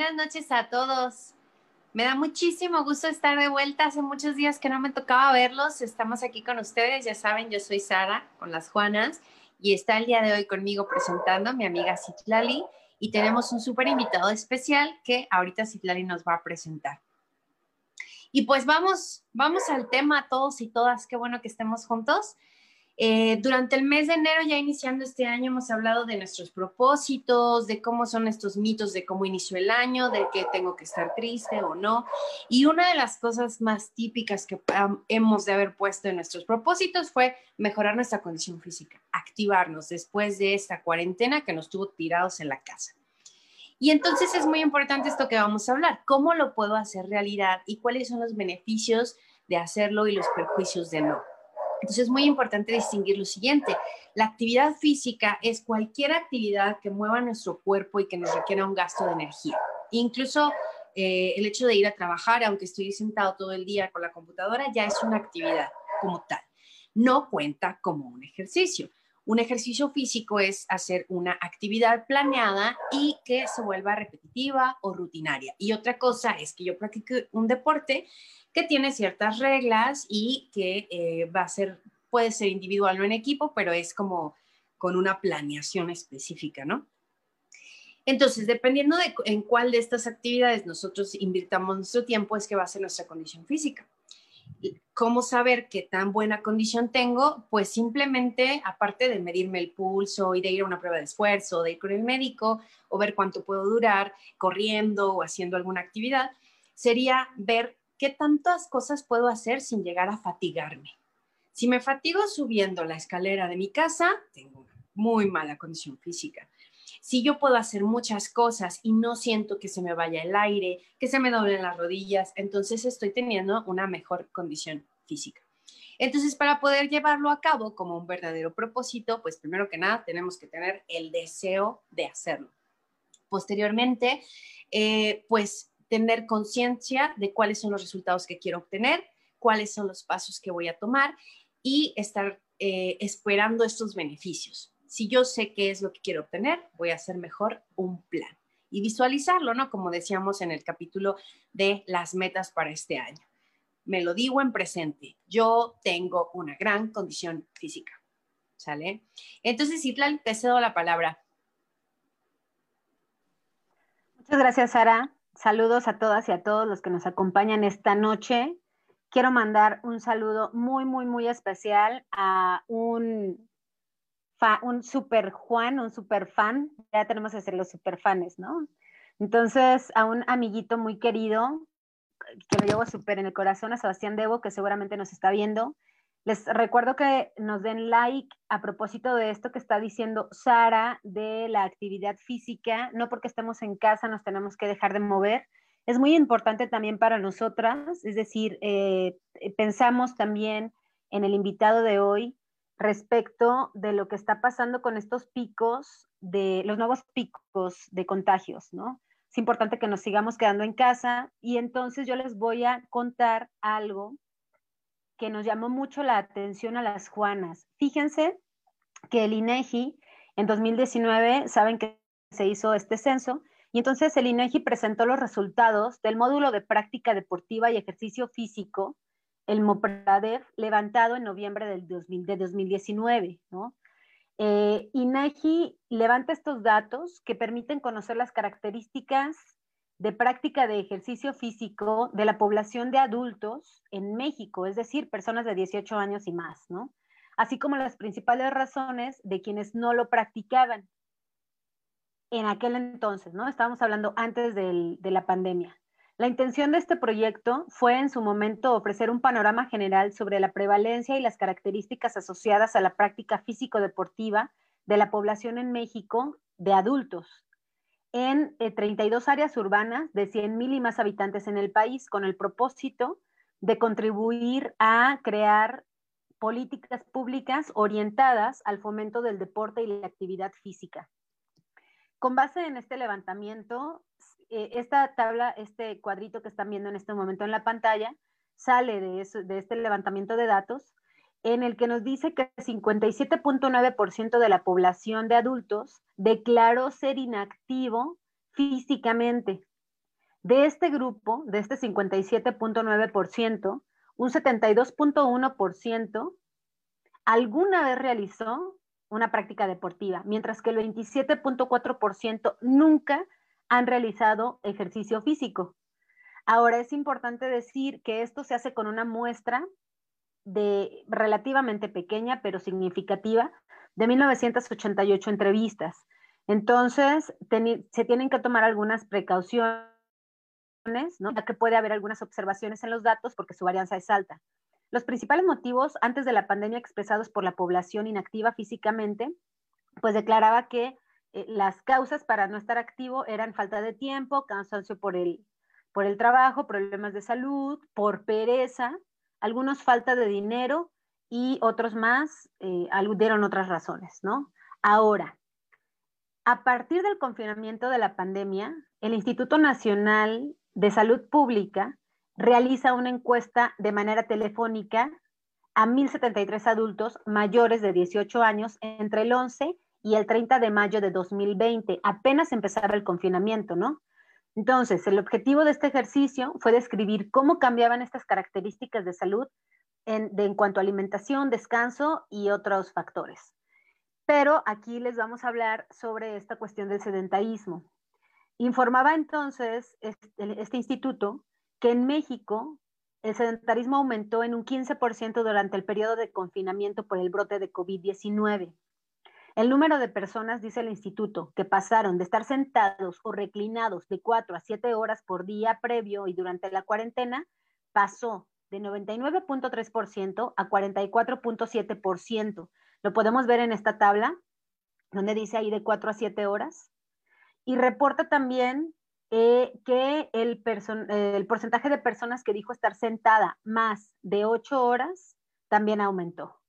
Buenas noches a todos. Me da muchísimo gusto estar de vuelta. Hace muchos días que no me tocaba verlos. Estamos aquí con ustedes. Ya saben, yo soy Sara con las Juanas y está el día de hoy conmigo presentando mi amiga Citlali y tenemos un súper invitado especial que ahorita Citlali nos va a presentar. Y pues vamos, vamos al tema todos y todas. Qué bueno que estemos juntos. Eh, durante el mes de enero, ya iniciando este año, hemos hablado de nuestros propósitos, de cómo son estos mitos, de cómo inició el año, de que tengo que estar triste o no. Y una de las cosas más típicas que hemos de haber puesto en nuestros propósitos fue mejorar nuestra condición física, activarnos después de esta cuarentena que nos tuvo tirados en la casa. Y entonces es muy importante esto que vamos a hablar, cómo lo puedo hacer realidad y cuáles son los beneficios de hacerlo y los perjuicios de no. Entonces es muy importante distinguir lo siguiente. La actividad física es cualquier actividad que mueva nuestro cuerpo y que nos requiera un gasto de energía. Incluso eh, el hecho de ir a trabajar, aunque estoy sentado todo el día con la computadora, ya es una actividad como tal. No cuenta como un ejercicio. Un ejercicio físico es hacer una actividad planeada y que se vuelva repetitiva o rutinaria. Y otra cosa es que yo practique un deporte que tiene ciertas reglas y que eh, va a ser, puede ser individual o en equipo, pero es como con una planeación específica, ¿no? Entonces, dependiendo de en cuál de estas actividades nosotros invirtamos nuestro tiempo, es que va a ser nuestra condición física. ¿Cómo saber qué tan buena condición tengo? Pues simplemente, aparte de medirme el pulso y de ir a una prueba de esfuerzo, de ir con el médico o ver cuánto puedo durar corriendo o haciendo alguna actividad, sería ver ¿qué tantas cosas puedo hacer sin llegar a fatigarme? Si me fatigo subiendo la escalera de mi casa, tengo muy mala condición física. Si yo puedo hacer muchas cosas y no siento que se me vaya el aire, que se me doblen las rodillas, entonces estoy teniendo una mejor condición física. Entonces, para poder llevarlo a cabo como un verdadero propósito, pues primero que nada tenemos que tener el deseo de hacerlo. Posteriormente, eh, pues tener conciencia de cuáles son los resultados que quiero obtener, cuáles son los pasos que voy a tomar y estar eh, esperando estos beneficios. Si yo sé qué es lo que quiero obtener, voy a hacer mejor un plan y visualizarlo, ¿no? Como decíamos en el capítulo de las metas para este año. Me lo digo en presente, yo tengo una gran condición física, ¿sale? Entonces, Itlal, te cedo la palabra. Muchas gracias, Sara. Saludos a todas y a todos los que nos acompañan esta noche. Quiero mandar un saludo muy, muy, muy especial a un, un super Juan, un super fan. Ya tenemos que ser los super fans, ¿no? Entonces, a un amiguito muy querido que me llevo súper en el corazón, a Sebastián Debo, que seguramente nos está viendo. Les recuerdo que nos den like a propósito de esto que está diciendo Sara de la actividad física. No porque estemos en casa nos tenemos que dejar de mover. Es muy importante también para nosotras, es decir, eh, pensamos también en el invitado de hoy respecto de lo que está pasando con estos picos, de los nuevos picos de contagios, ¿no? Es importante que nos sigamos quedando en casa y entonces yo les voy a contar algo que nos llamó mucho la atención a las Juanas. Fíjense que el INEGI en 2019, saben que se hizo este censo, y entonces el INEGI presentó los resultados del módulo de práctica deportiva y ejercicio físico, el MOPRADEF, levantado en noviembre del 2000, de 2019, ¿no? Eh, INEGI levanta estos datos que permiten conocer las características de práctica de ejercicio físico de la población de adultos en México, es decir, personas de 18 años y más, ¿no? Así como las principales razones de quienes no lo practicaban en aquel entonces, ¿no? Estábamos hablando antes de la pandemia. La intención de este proyecto fue en su momento ofrecer un panorama general sobre la prevalencia y las características asociadas a la práctica físico-deportiva de la población en México de adultos, en 32 eh, áreas urbanas de 100.000 y más habitantes en el país con el propósito de contribuir a crear políticas públicas orientadas al fomento del deporte y la actividad física. Con base en este levantamiento, eh, esta tabla, este cuadrito que están viendo en este momento en la pantalla, sale de, de este levantamiento de datos en el que nos dice que 57.9% de la población de adultos declaró ser inactivo físicamente De este grupo, de este 57.9%, un 72.1% alguna vez realizó una práctica deportiva, mientras que el 27.4% nunca han realizado ejercicio físico. Ahora es importante decir que esto se hace con una muestra de relativamente pequeña pero significativa de 1988 entrevistas. Entonces, se tienen que tomar algunas precauciones, ¿no? ya que puede haber algunas observaciones en los datos porque su varianza es alta. Los principales motivos antes de la pandemia expresados por la población inactiva físicamente, pues declaraba que eh, las causas para no estar activo eran falta de tiempo, cansancio por el, por el trabajo, problemas de salud, por pereza, algunos falta de dinero y otros más eh, aludieron otras razones, ¿no? Ahora, a partir del confinamiento de la pandemia, el Instituto Nacional de Salud Pública realiza una encuesta de manera telefónica a 1.073 adultos mayores de 18 años entre el 11 y el 30 de mayo de 2020. Apenas empezaba el confinamiento, ¿no? Entonces, el objetivo de este ejercicio fue describir cómo cambiaban estas características de salud en, cuanto a alimentación, descanso y otros factores. Pero aquí les vamos a hablar sobre esta cuestión del sedentarismo. Informaba entonces este, este instituto que en México el sedentarismo aumentó en un 15% durante el periodo de confinamiento por el brote de COVID-19. El número de personas, dice el instituto, que pasaron de estar sentados o reclinados de 4 a 7 horas por día previo y durante la cuarentena, pasó de 99.3% a 44.7%. Lo podemos ver en esta tabla, donde dice ahí de 4 a 7 horas. Y reporta también eh, que el, eh, el porcentaje de personas que dijo estar sentada más de ocho horas también aumentó.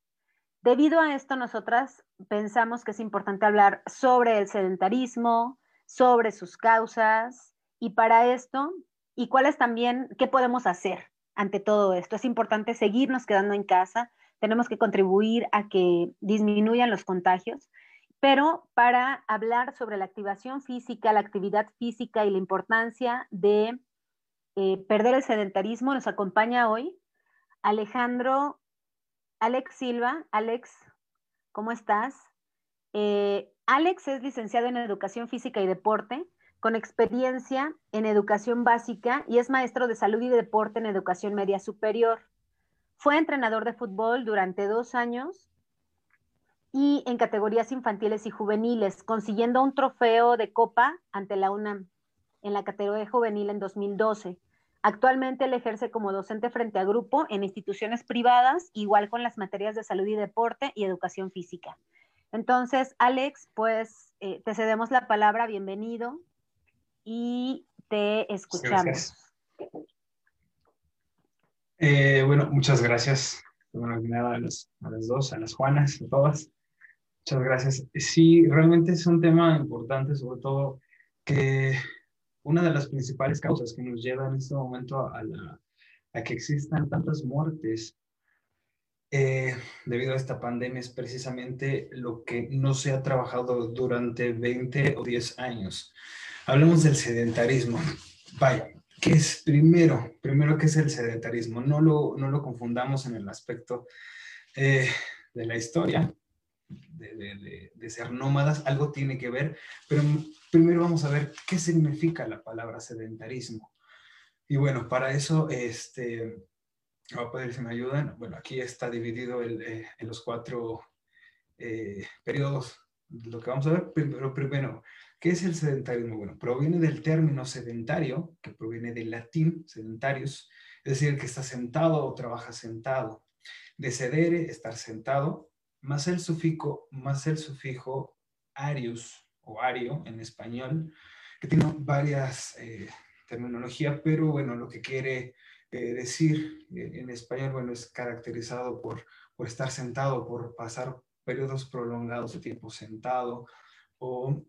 Debido a esto, nosotras pensamos que es importante hablar sobre el sedentarismo, sobre sus causas y para esto, y cuáles también, qué podemos hacer ante todo esto. Es importante seguirnos quedando en casa, tenemos que contribuir a que disminuyan los contagios pero para hablar sobre la activación física, la actividad física y la importancia de eh, perder el sedentarismo, nos acompaña hoy Alejandro, Alex Silva. Alex, ¿cómo estás? Eh, Alex es licenciado en Educación Física y Deporte, con experiencia en educación básica y es maestro de salud y deporte en educación media superior. Fue entrenador de fútbol durante dos años y en categorías infantiles y juveniles, consiguiendo un trofeo de copa ante la UNAM en la categoría juvenil en 2012. Actualmente él ejerce como docente frente a grupo en instituciones privadas, igual con las materias de salud y deporte y educación física. Entonces, Alex, pues eh, te cedemos la palabra, bienvenido y te escuchamos. Eh, bueno, muchas gracias. Bueno, a, las, a las dos, a las Juanas, a todas. Muchas gracias. Sí, realmente es un tema importante, sobre todo que una de las principales causas que nos lleva en este momento a, que existan tantas muertes eh, debido a esta pandemia es precisamente lo que no se ha trabajado durante 20 o 10 años. Hablamos del sedentarismo. Vaya, ¿qué es primero? Primero, ¿qué es el sedentarismo? No lo, no lo confundamos en el aspecto eh, de la historia, de, ser nómadas, algo tiene que ver, pero primero vamos a ver qué significa la palabra sedentarismo. Y bueno, para eso, este, voy a pedir si me ayudan. Bueno, aquí está dividido eh, en los cuatro eh, periodos lo que vamos a ver, pero primero, ¿qué es el sedentarismo? Bueno, proviene del término sedentario, que proviene del latín, sedentarius, es decir, que está sentado o trabaja sentado. De sedere, estar sentado, más el sufijo, más el sufijo arius o ario en español, que tiene varias eh, terminologías, pero bueno, lo que quiere eh, decir eh, en español, bueno, es caracterizado por, por estar sentado, por pasar periodos prolongados de tiempo sentado o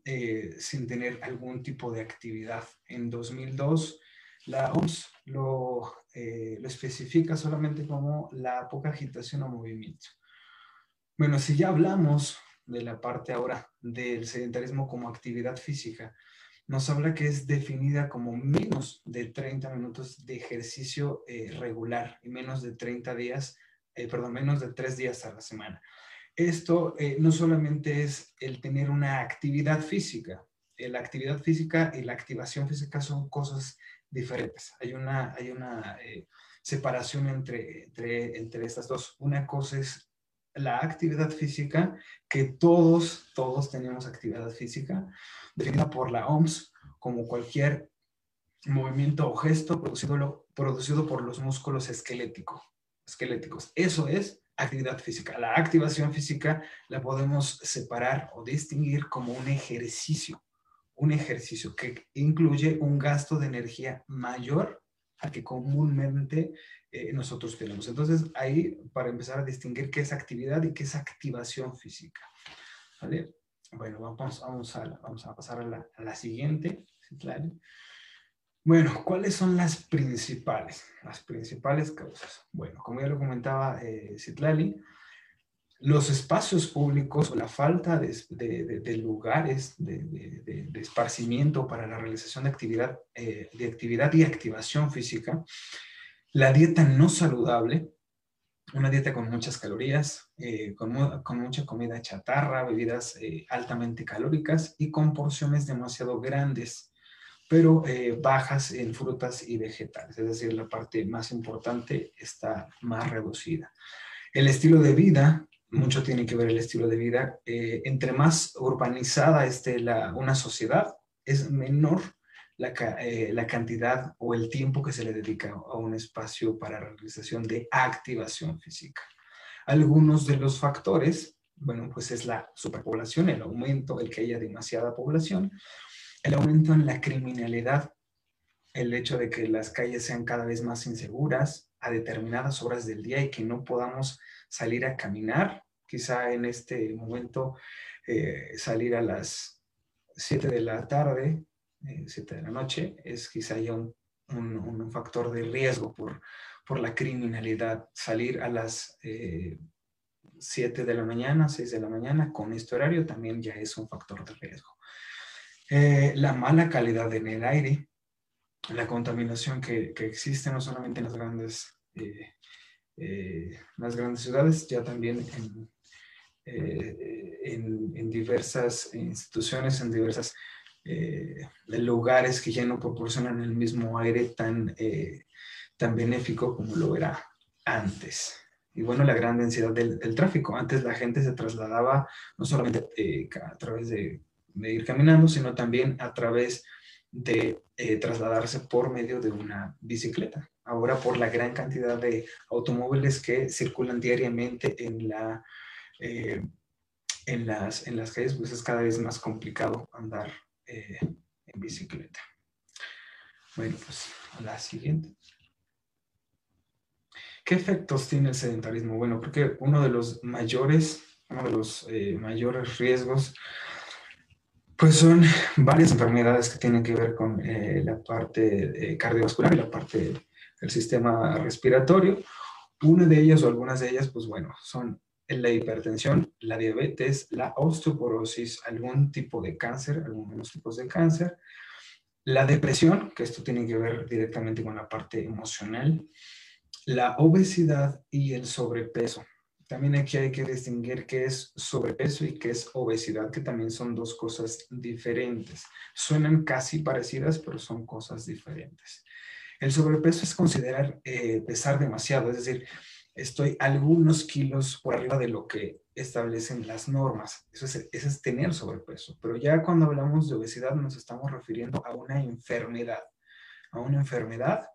sin tener algún tipo de actividad. En 2002, la OMS lo, lo especifica solamente como la poca agitación o movimiento. Bueno, si ya hablamos de la parte ahora del sedentarismo como actividad física, nos habla que es definida como menos de 30 minutos de ejercicio eh, regular y menos de 30 días, eh, perdón, menos de 3 días a la semana. Esto eh, no solamente es el tener una actividad física, la actividad física y la activación física son cosas diferentes. Hay una, hay una separación entre, entre, entre estas dos. Una cosa es la actividad física, que todos, todos tenemos actividad física, definida por la OMS como cualquier movimiento o gesto producido, producido por los músculos esqueléticos. Eso es actividad física. La activación física la podemos separar o distinguir como un ejercicio, un ejercicio que incluye un gasto de energía mayor al que comúnmente eh, nosotros tenemos. Entonces, ahí para empezar a distinguir qué es actividad y qué es activación física. ¿Vale? Bueno, vamos, vamos, a, vamos a pasar a la, a la siguiente. Bueno, ¿cuáles son las principales? Las principales causas. Bueno, como ya lo comentaba eh, Citlali, los espacios públicos o la falta de, de, de lugares de, esparcimiento para la realización de actividad, eh, de actividad y activación física, la dieta no saludable, una dieta con muchas calorías, eh, con, mucha comida chatarra, bebidas eh, altamente calóricas y con porciones demasiado grandes, pero eh, bajas en frutas y vegetales. Es decir, la parte más importante está más reducida. El estilo de vida, mucho tiene que ver el estilo de vida. entre más urbanizada esté la, una sociedad, es menor eh, la, cantidad o el tiempo que se le dedica a un espacio para realización de activación física. Algunos de los factores, bueno, pues es la superpoblación, el aumento, el que haya demasiada población, el aumento en la criminalidad, el hecho de que las calles sean cada vez más inseguras a determinadas horas del día y que no podamos salir a caminar, quizá en este momento eh, salir a las 7 de la tarde 7 de la noche, es quizá ya un, un, factor de riesgo por, por, la criminalidad. Salir a las 7 eh, de la mañana, 6 de la mañana con este horario también ya es un factor de riesgo. Eh, la mala calidad en el aire, la contaminación que, que existe no solamente en las grandes, eh, las grandes ciudades, ya también en, en, en diversas instituciones, en diversas eh, lugares que ya no proporcionan el mismo aire tan, eh, tan benéfico como lo era antes. Y bueno, la gran densidad del, tráfico. Antes la gente se trasladaba no solamente eh, a través de, ir caminando, sino también a través de eh, trasladarse por medio de una bicicleta. Ahora por la gran cantidad de automóviles que circulan diariamente en, la, en, las, en las calles, pues es cada vez más complicado andar eh, en bicicleta. Bueno, pues la siguiente. ¿Qué efectos tiene el sedentarismo? Bueno, porque uno de los mayores, uno de los eh, mayores riesgos, pues son varias enfermedades que tienen que ver con eh, la parte cardiovascular y la parte del sistema respiratorio. Una de ellas o algunas de ellas, pues bueno, son la hipertensión, la diabetes, la osteoporosis, algún tipo de cáncer, algunos tipos de cáncer, la depresión, que esto tiene que ver directamente con la parte emocional, la obesidad y el sobrepeso. También aquí hay que distinguir qué es sobrepeso y qué es obesidad, que también son dos cosas diferentes. Suenan casi parecidas, pero son cosas diferentes. El sobrepeso es considerar eh, pesar demasiado, es decir, estoy algunos kilos por arriba de lo que establecen las normas. Eso es, es tener sobrepeso. Pero ya cuando hablamos de obesidad nos estamos refiriendo a una enfermedad, a una enfermedad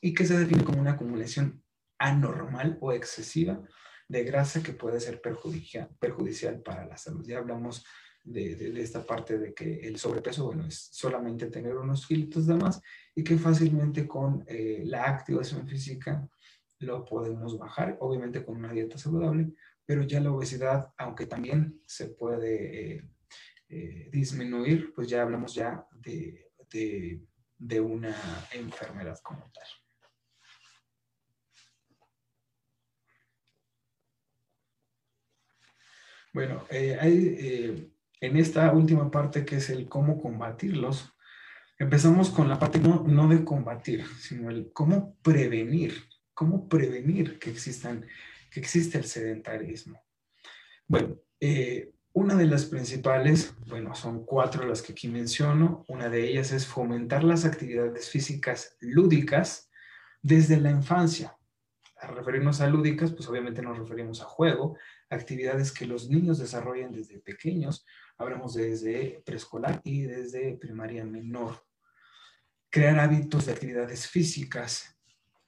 y que se define como una acumulación anormal o excesiva de grasa que puede ser perjudicial, perjudicial para la salud. Ya hablamos de, esta parte de que el sobrepeso, bueno, es solamente tener unos kilitos de más y que fácilmente con eh, la activación física lo podemos bajar, obviamente con una dieta saludable, pero ya la obesidad, aunque también se puede eh, eh, disminuir, pues ya hablamos ya de, de, una enfermedad como tal. Bueno, eh, en esta última parte que es el cómo combatirlos, empezamos con la parte no de combatir, sino el cómo prevenir, cómo prevenir que, existan, que existe el sedentarismo. Bueno, eh, una de las principales, bueno, son cuatro las que aquí menciono. Una de ellas es fomentar las actividades físicas lúdicas desde la infancia. Al referirnos a lúdicas, pues obviamente nos referimos a juego, actividades que los niños desarrollan desde pequeños, hablamos desde preescolar y desde primaria menor. Crear hábitos de actividades físicas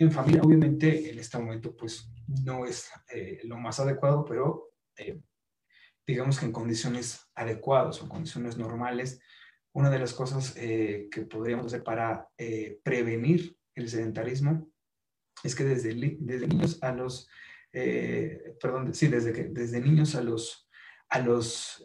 en familia, obviamente en este momento pues no es eh, lo más adecuado, pero eh, digamos que en condiciones adecuadas o condiciones normales, una de las cosas eh, que podríamos hacer para eh, prevenir el sedentarismo es que desde, desde niños a los, eh, perdón, sí, desde, que, desde niños a los, a los,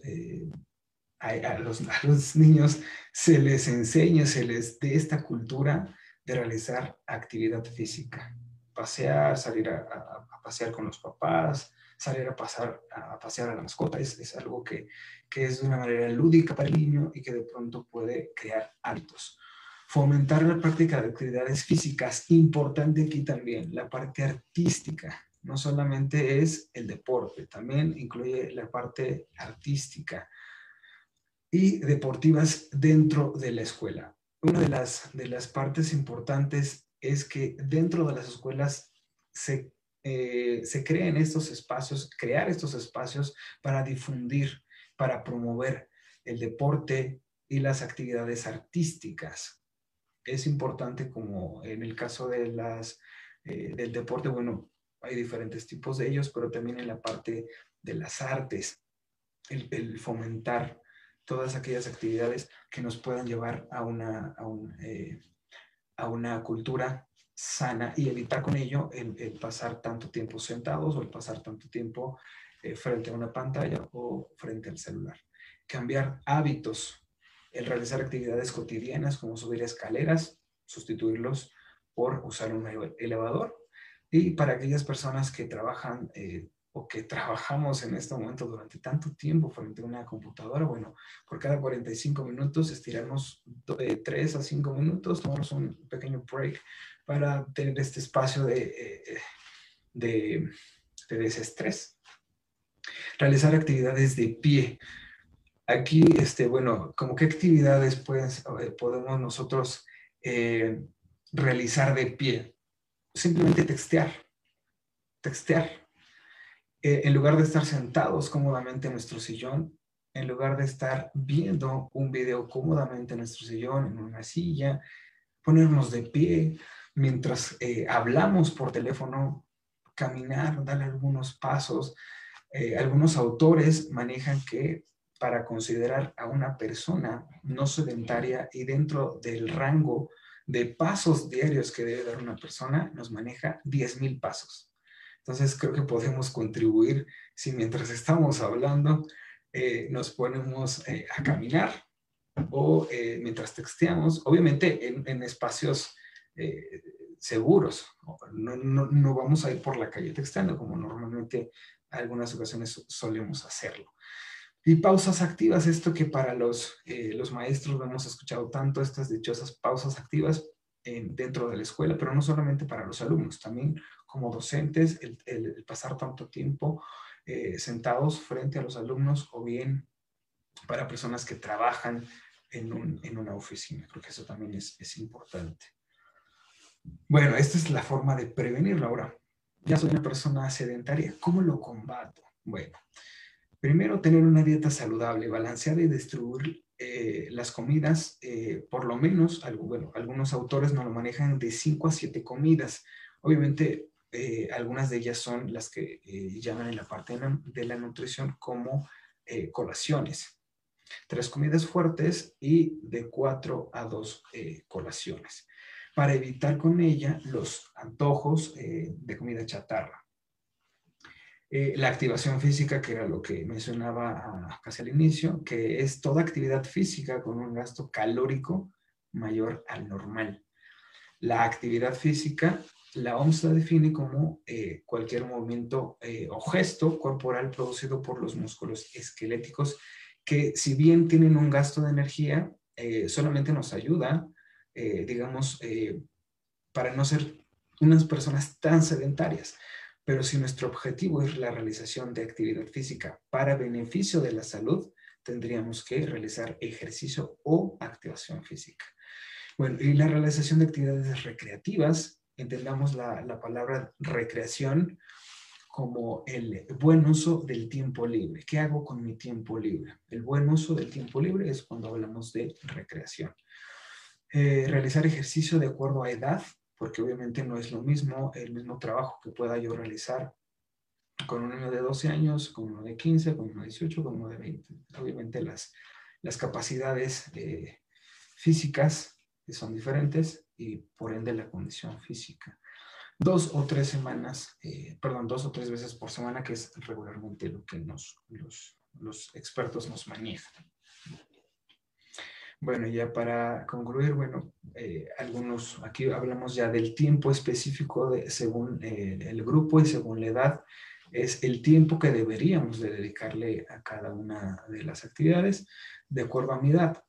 a, los, a los niños se les enseñe, se les dé esta cultura de realizar actividad física, pasear, salir a, a pasear con los papás, salir a, pasar, a pasear a la mascota. Es, es algo que, que, es de una manera lúdica para el niño y que de pronto puede crear hábitos. Fomentar la práctica de actividades físicas, importante aquí también, la parte artística. No solamente es el deporte, también incluye la parte artística y deportivas dentro de la escuela. Una de las, de las partes importantes es que dentro de las escuelas se eh, se creen estos espacios, crear estos espacios para difundir, para promover el deporte y las actividades artísticas. Es importante como en el caso de las, eh, del deporte, bueno, hay diferentes tipos de ellos, pero también en la parte de las artes, el, fomentar todas aquellas actividades que nos puedan llevar a una, a, eh, a una cultura sana y evitar con ello el, pasar tanto tiempo sentados o el pasar tanto tiempo eh, frente a una pantalla o frente al celular. Cambiar hábitos, el realizar actividades cotidianas como subir escaleras, sustituirlos por usar un elevador. Y para aquellas personas que trabajan eh, o que trabajamos en este momento durante tanto tiempo frente a una computadora, bueno, por cada 45 minutos estirarnos de 3 a 5 minutos, tomamos un pequeño break para tener este espacio de, eh, de, desestrés. Realizar actividades de pie. Aquí, este, bueno, como qué actividades eh, podemos nosotros eh, realizar de pie. Simplemente textear. Textear. En lugar de estar sentados cómodamente en nuestro sillón, en lugar de estar viendo un video cómodamente en nuestro sillón, en una silla, ponernos de pie, mientras eh, hablamos por teléfono, caminar, dar algunos pasos. Eh, algunos autores manejan que para considerar a una persona no sedentaria y dentro del rango de pasos diarios que debe dar una persona, nos maneja 10.000 pasos. Entonces creo que podemos contribuir si mientras estamos hablando eh, nos ponemos a caminar o mientras texteamos, obviamente en, en espacios eh, seguros. No, no, no, vamos a ir por la calle textando como normalmente en algunas ocasiones solemos hacerlo. Y pausas activas, esto que para los, eh, los maestros lo hemos escuchado tanto, estas dichosas pausas activas dentro de la escuela, pero no solamente para los alumnos, también como docentes, el, el, pasar tanto tiempo eh, sentados frente a los alumnos o bien para personas que trabajan en, un, en una oficina. Creo que eso también es, es importante. Bueno, esta es la forma de prevenirlo. Ahora, ya soy una persona sedentaria. ¿Cómo lo combato? Bueno, primero tener una dieta saludable, balanceada y distribuir eh, las comidas, eh, por lo menos, bueno, algunos autores no lo manejan de 5 a 7 comidas. Obviamente, eh, algunas de ellas son las que llaman en la parte de la nutrición como colaciones. Tres comidas fuertes y de 4 a 2 colaciones para evitar con ella los antojos de comida chatarra. Eh, la activación física, que era lo que mencionaba ah, casi al inicio, que es toda actividad física con un gasto calórico mayor al normal. La actividad física, la OMS la define como eh, cualquier movimiento o gesto corporal producido por los músculos esqueléticos que si bien tienen un gasto de energía, eh, solamente nos ayuda, eh, digamos, eh, para no ser unas personas tan sedentarias. Pero si nuestro objetivo es la realización de actividad física para beneficio de la salud, tendríamos que realizar ejercicio o activación física. Bueno, y la realización de actividades recreativas, entendamos la, la palabra recreación como el buen uso del tiempo libre. ¿Qué hago con mi tiempo libre? El buen uso del tiempo libre es cuando hablamos de recreación. Eh, realizar ejercicio de acuerdo a edad, porque obviamente no es lo mismo el mismo trabajo que pueda yo realizar con un niño de 12 años, con uno de 15, con uno de 18, con uno de 20. Obviamente las, las capacidades eh, físicas son diferentes y por ende la condición física dos o tres semanas, eh, perdón, dos o tres veces por semana, que es regularmente lo que nos, los, los expertos nos manejan. Bueno, ya para concluir, bueno, eh, algunos, aquí hablamos ya del tiempo específico de, según eh, el grupo y según la edad, es el tiempo que deberíamos de dedicarle a cada una de las actividades de acuerdo a mi edad.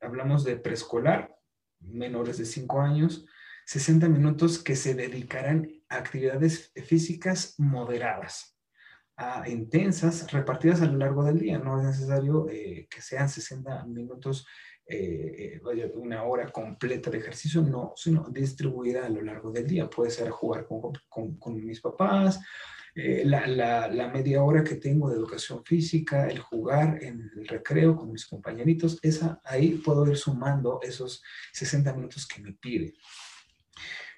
Hablamos de preescolar, menores de 5 años, 60 minutos que se dedicarán a actividades físicas moderadas, a intensas, repartidas a lo largo del día. No es necesario eh, que sean 60 minutos, eh, eh una hora completa de ejercicio, no, sino distribuida a lo largo del día. Puede ser jugar con, con, mis papás, eh, la, la, la, media hora que tengo de educación física, el jugar en el recreo con mis compañeritos, esa, ahí puedo ir sumando esos 60 minutos que me pide.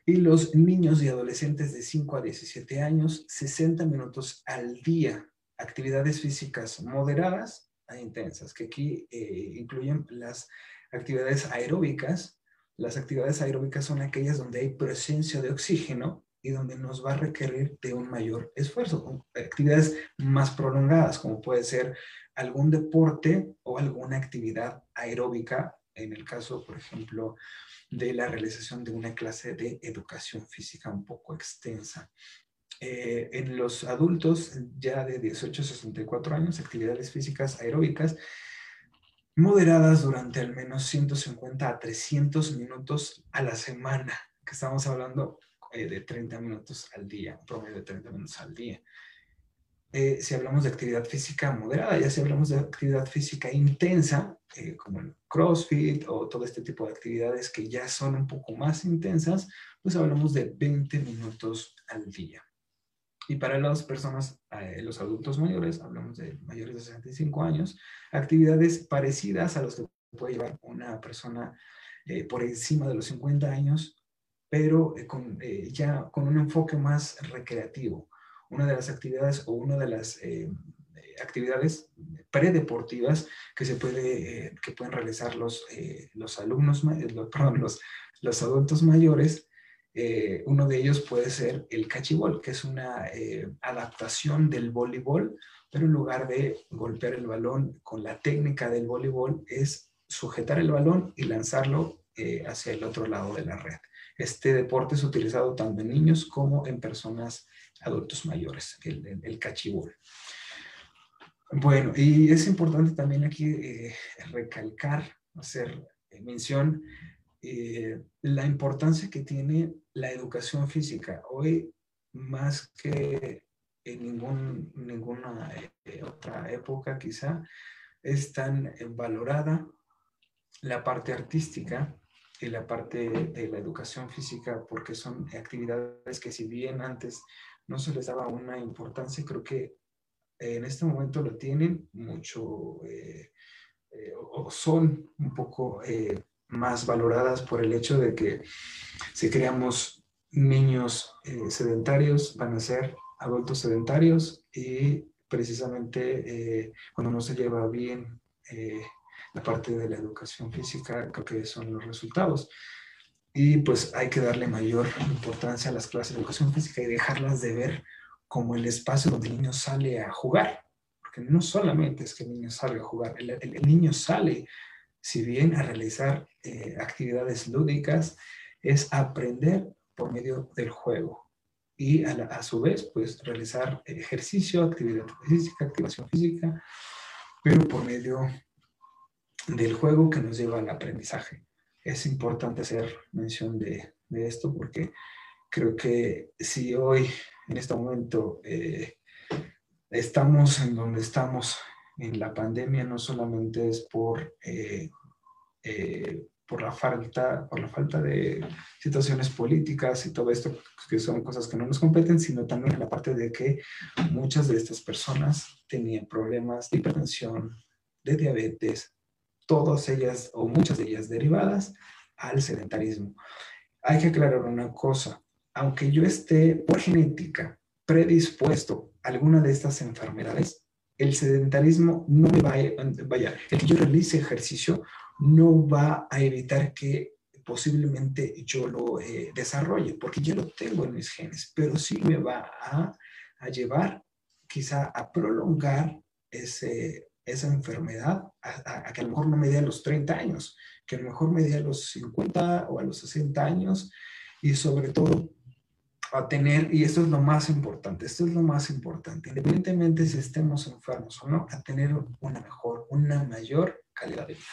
Y los niños y adolescentes de 5 a 17 años, 60 minutos al día, actividades físicas moderadas intensas, que aquí eh, incluyen las actividades aeróbicas. Las actividades aeróbicas son aquellas donde hay presencia de oxígeno y donde nos va a requerir de un mayor esfuerzo, actividades más prolongadas, como puede ser algún deporte o alguna actividad aeróbica, en el caso, por ejemplo, de la realización de una clase de educación física un poco extensa. Eh, en los adultos ya de 18 a 64 años, actividades físicas aeróbicas moderadas durante al menos 150 a 300 minutos a la semana, que estamos hablando eh, de 30 minutos al día, promedio de 30 minutos al día. Eh, si hablamos de actividad física moderada, ya si hablamos de actividad física intensa, como el CrossFit o todo este tipo de actividades que ya son un poco más intensas, pues hablamos de 20 minutos al día. Y para las personas, eh, los adultos mayores, hablamos de mayores de 65 años, actividades parecidas a las que puede llevar una persona por encima de los 50 años, pero con, ya con un enfoque más recreativo una de las actividades o una de las eh, actividades predeportivas que se puede, eh, que pueden realizar los, eh, los alumnos, perdón, los, los adultos mayores. Uno de ellos puede ser el cachibol, que es una adaptación del voleibol, pero en lugar de golpear el balón con la técnica del voleibol, es sujetar el balón y lanzarlo hacia el otro lado de la red. Este deporte es utilizado tanto en niños como en personas adultos mayores, el, el, cachibol. Bueno, y es importante también aquí eh, recalcar, hacer mención, eh, la importancia que tiene la educación física. Hoy, más que en ningún, ninguna eh, otra época quizá, es tan valorada la parte artística y la parte de la educación física porque son actividades que si bien antes no se les daba una importancia, creo que en este momento lo tienen mucho eh, eh, o son un poco eh, más valoradas por el hecho de que si creamos niños sedentarios van a ser adultos sedentarios y precisamente cuando no se lleva bien la parte de la educación física, creo que son los resultados. Y pues hay que darle mayor importancia a las clases de educación física y dejarlas de ver como el espacio donde el niño sale a jugar, porque no solamente es que el niño salga a jugar, el, niño sale, si bien a realizar eh, actividades lúdicas, es aprender por medio del juego y a, su vez pues realizar ejercicio, actividad física, activación física pero por medio del juego que nos lleva al aprendizaje. Es importante hacer mención de, esto porque creo que si hoy, en este momento, eh, estamos en donde estamos en la pandemia, no solamente es por, eh, eh, por, la falta, por la falta de situaciones políticas y todo esto, que son cosas que no nos competen, sino también la parte de que muchas de estas personas tenían problemas de hipertensión, de diabetes, todas ellas o muchas de ellas derivadas al sedentarismo. Hay que aclarar una cosa, aunque yo esté por genética predispuesto a alguna de estas enfermedades, el sedentarismo no me va a, vaya, el que yo realice ejercicio no va a evitar que posiblemente yo lo eh, desarrolle, porque ya lo tengo en mis genes, pero sí me va a, a llevar quizá a prolongar ese, esa enfermedad a, que a lo mejor no me dé a los 30 años, que a lo mejor me dé a los 50 o a los 60 años y sobre todo a tener, y esto es lo más importante, esto es lo más importante, independientemente si estemos enfermos o no, a tener una mejor, una mayor calidad de vida,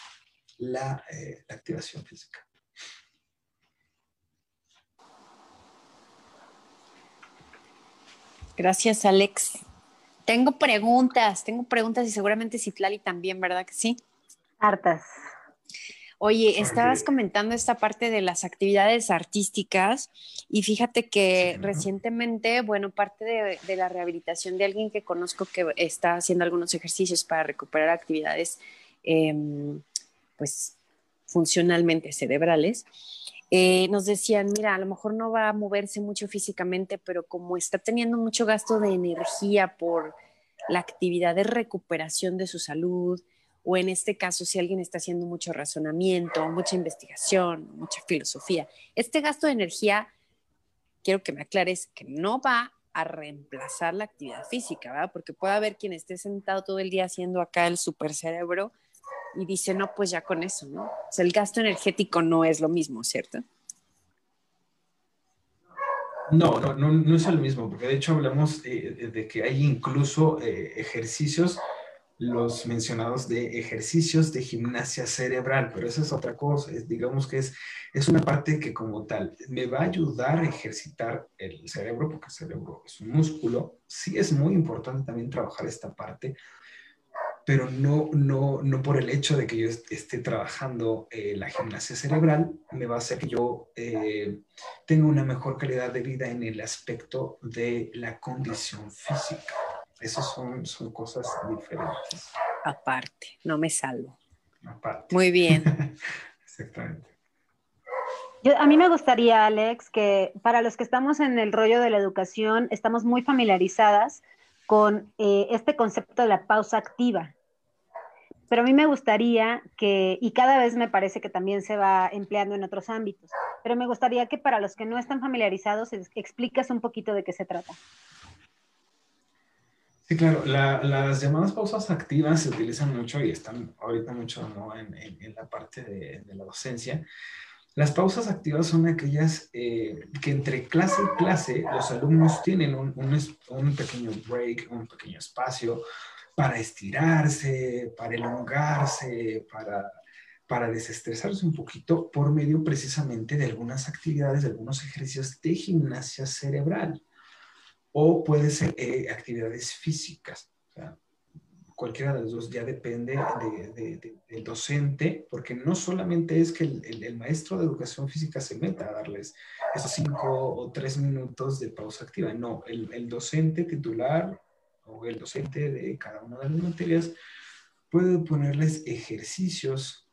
la, eh, la activación física. Gracias, Alex. Tengo preguntas, tengo preguntas y seguramente Citlali también, ¿verdad que sí? Hartas. Oye, estabas comentando esta parte de las actividades artísticas y fíjate que recientemente, bueno, parte de, la rehabilitación de alguien que conozco que está haciendo algunos ejercicios para recuperar actividades, em, pues, funcionalmente cerebrales, eh, nos decían, mira, a lo mejor no va a moverse mucho físicamente, pero como está teniendo mucho gasto de energía por la actividad de recuperación de su salud, o en este caso, si alguien está haciendo mucho razonamiento, mucha investigación, mucha filosofía, este gasto de energía, quiero que me aclares que no va a reemplazar la actividad física, ¿verdad? Porque puede haber quien esté sentado todo el día haciendo acá el supercerebro y dice, no, pues ya con eso, ¿no? O sea, el gasto energético no es lo mismo, ¿cierto? No, no, no, es lo mismo, porque de hecho hablamos de, que hay incluso eh, ejercicios, los mencionados de ejercicios de gimnasia cerebral, pero eso es otra cosa, digamos que es, es una parte que como tal me va a ayudar a ejercitar el cerebro, porque el cerebro es un músculo, sí es muy importante también trabajar esta parte, pero no, no, no por el hecho de que yo esté trabajando eh, la gimnasia cerebral, me va a hacer que yo eh, tenga una mejor calidad de vida en el aspecto de la condición física. Esas son, son cosas diferentes. Aparte, no me salvo. Aparte. Muy bien. Exactamente. a mí me gustaría, Alex, que para los que estamos en el rollo de la educación, estamos muy familiarizadas con eh, este concepto de la pausa activa. Pero a mí me gustaría que, y cada vez me parece que también se va empleando en otros ámbitos, pero me gustaría que para los que no están familiarizados, explicas un poquito de qué se trata. Sí, claro, las llamadas pausas activas se utilizan mucho y están ahorita mucho en, la parte de, de la docencia las pausas activas son aquellas eh, que entre clase y clase los alumnos tienen un, un, pequeño break, un pequeño espacio para estirarse, para elongarse, para, para desestresarse un poquito por medio precisamente de algunas actividades, de algunos ejercicios de gimnasia cerebral. O puede ser eh, actividades físicas cualquiera de los dos, ya depende del docente, porque no solamente es que el, maestro de educación física se meta a darles esos cinco o tres minutos de pausa activa, no, el, docente titular o el docente de cada una de las materias puede ponerles ejercicios,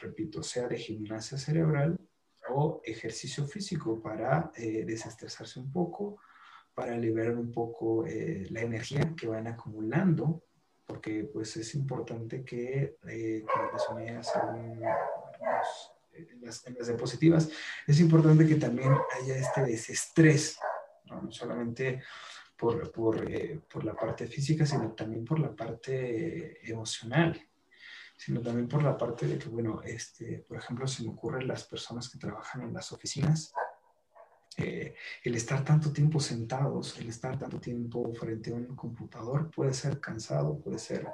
repito, sea de gimnasia cerebral o ejercicio físico para eh, desestresarse un poco, para liberar un poco eh, la energía que van acumulando porque pues es importante que, eh, como en, las, diapositivas, es importante que también haya este desestrés, no, solamente por, por, eh, por, la parte física, sino también por la parte emocional, sino también por la parte de que, bueno, este, por ejemplo, se me ocurren las personas que trabajan en las oficinas, eh, el estar tanto tiempo sentados, el estar tanto tiempo frente a un computador puede ser cansado, puede ser,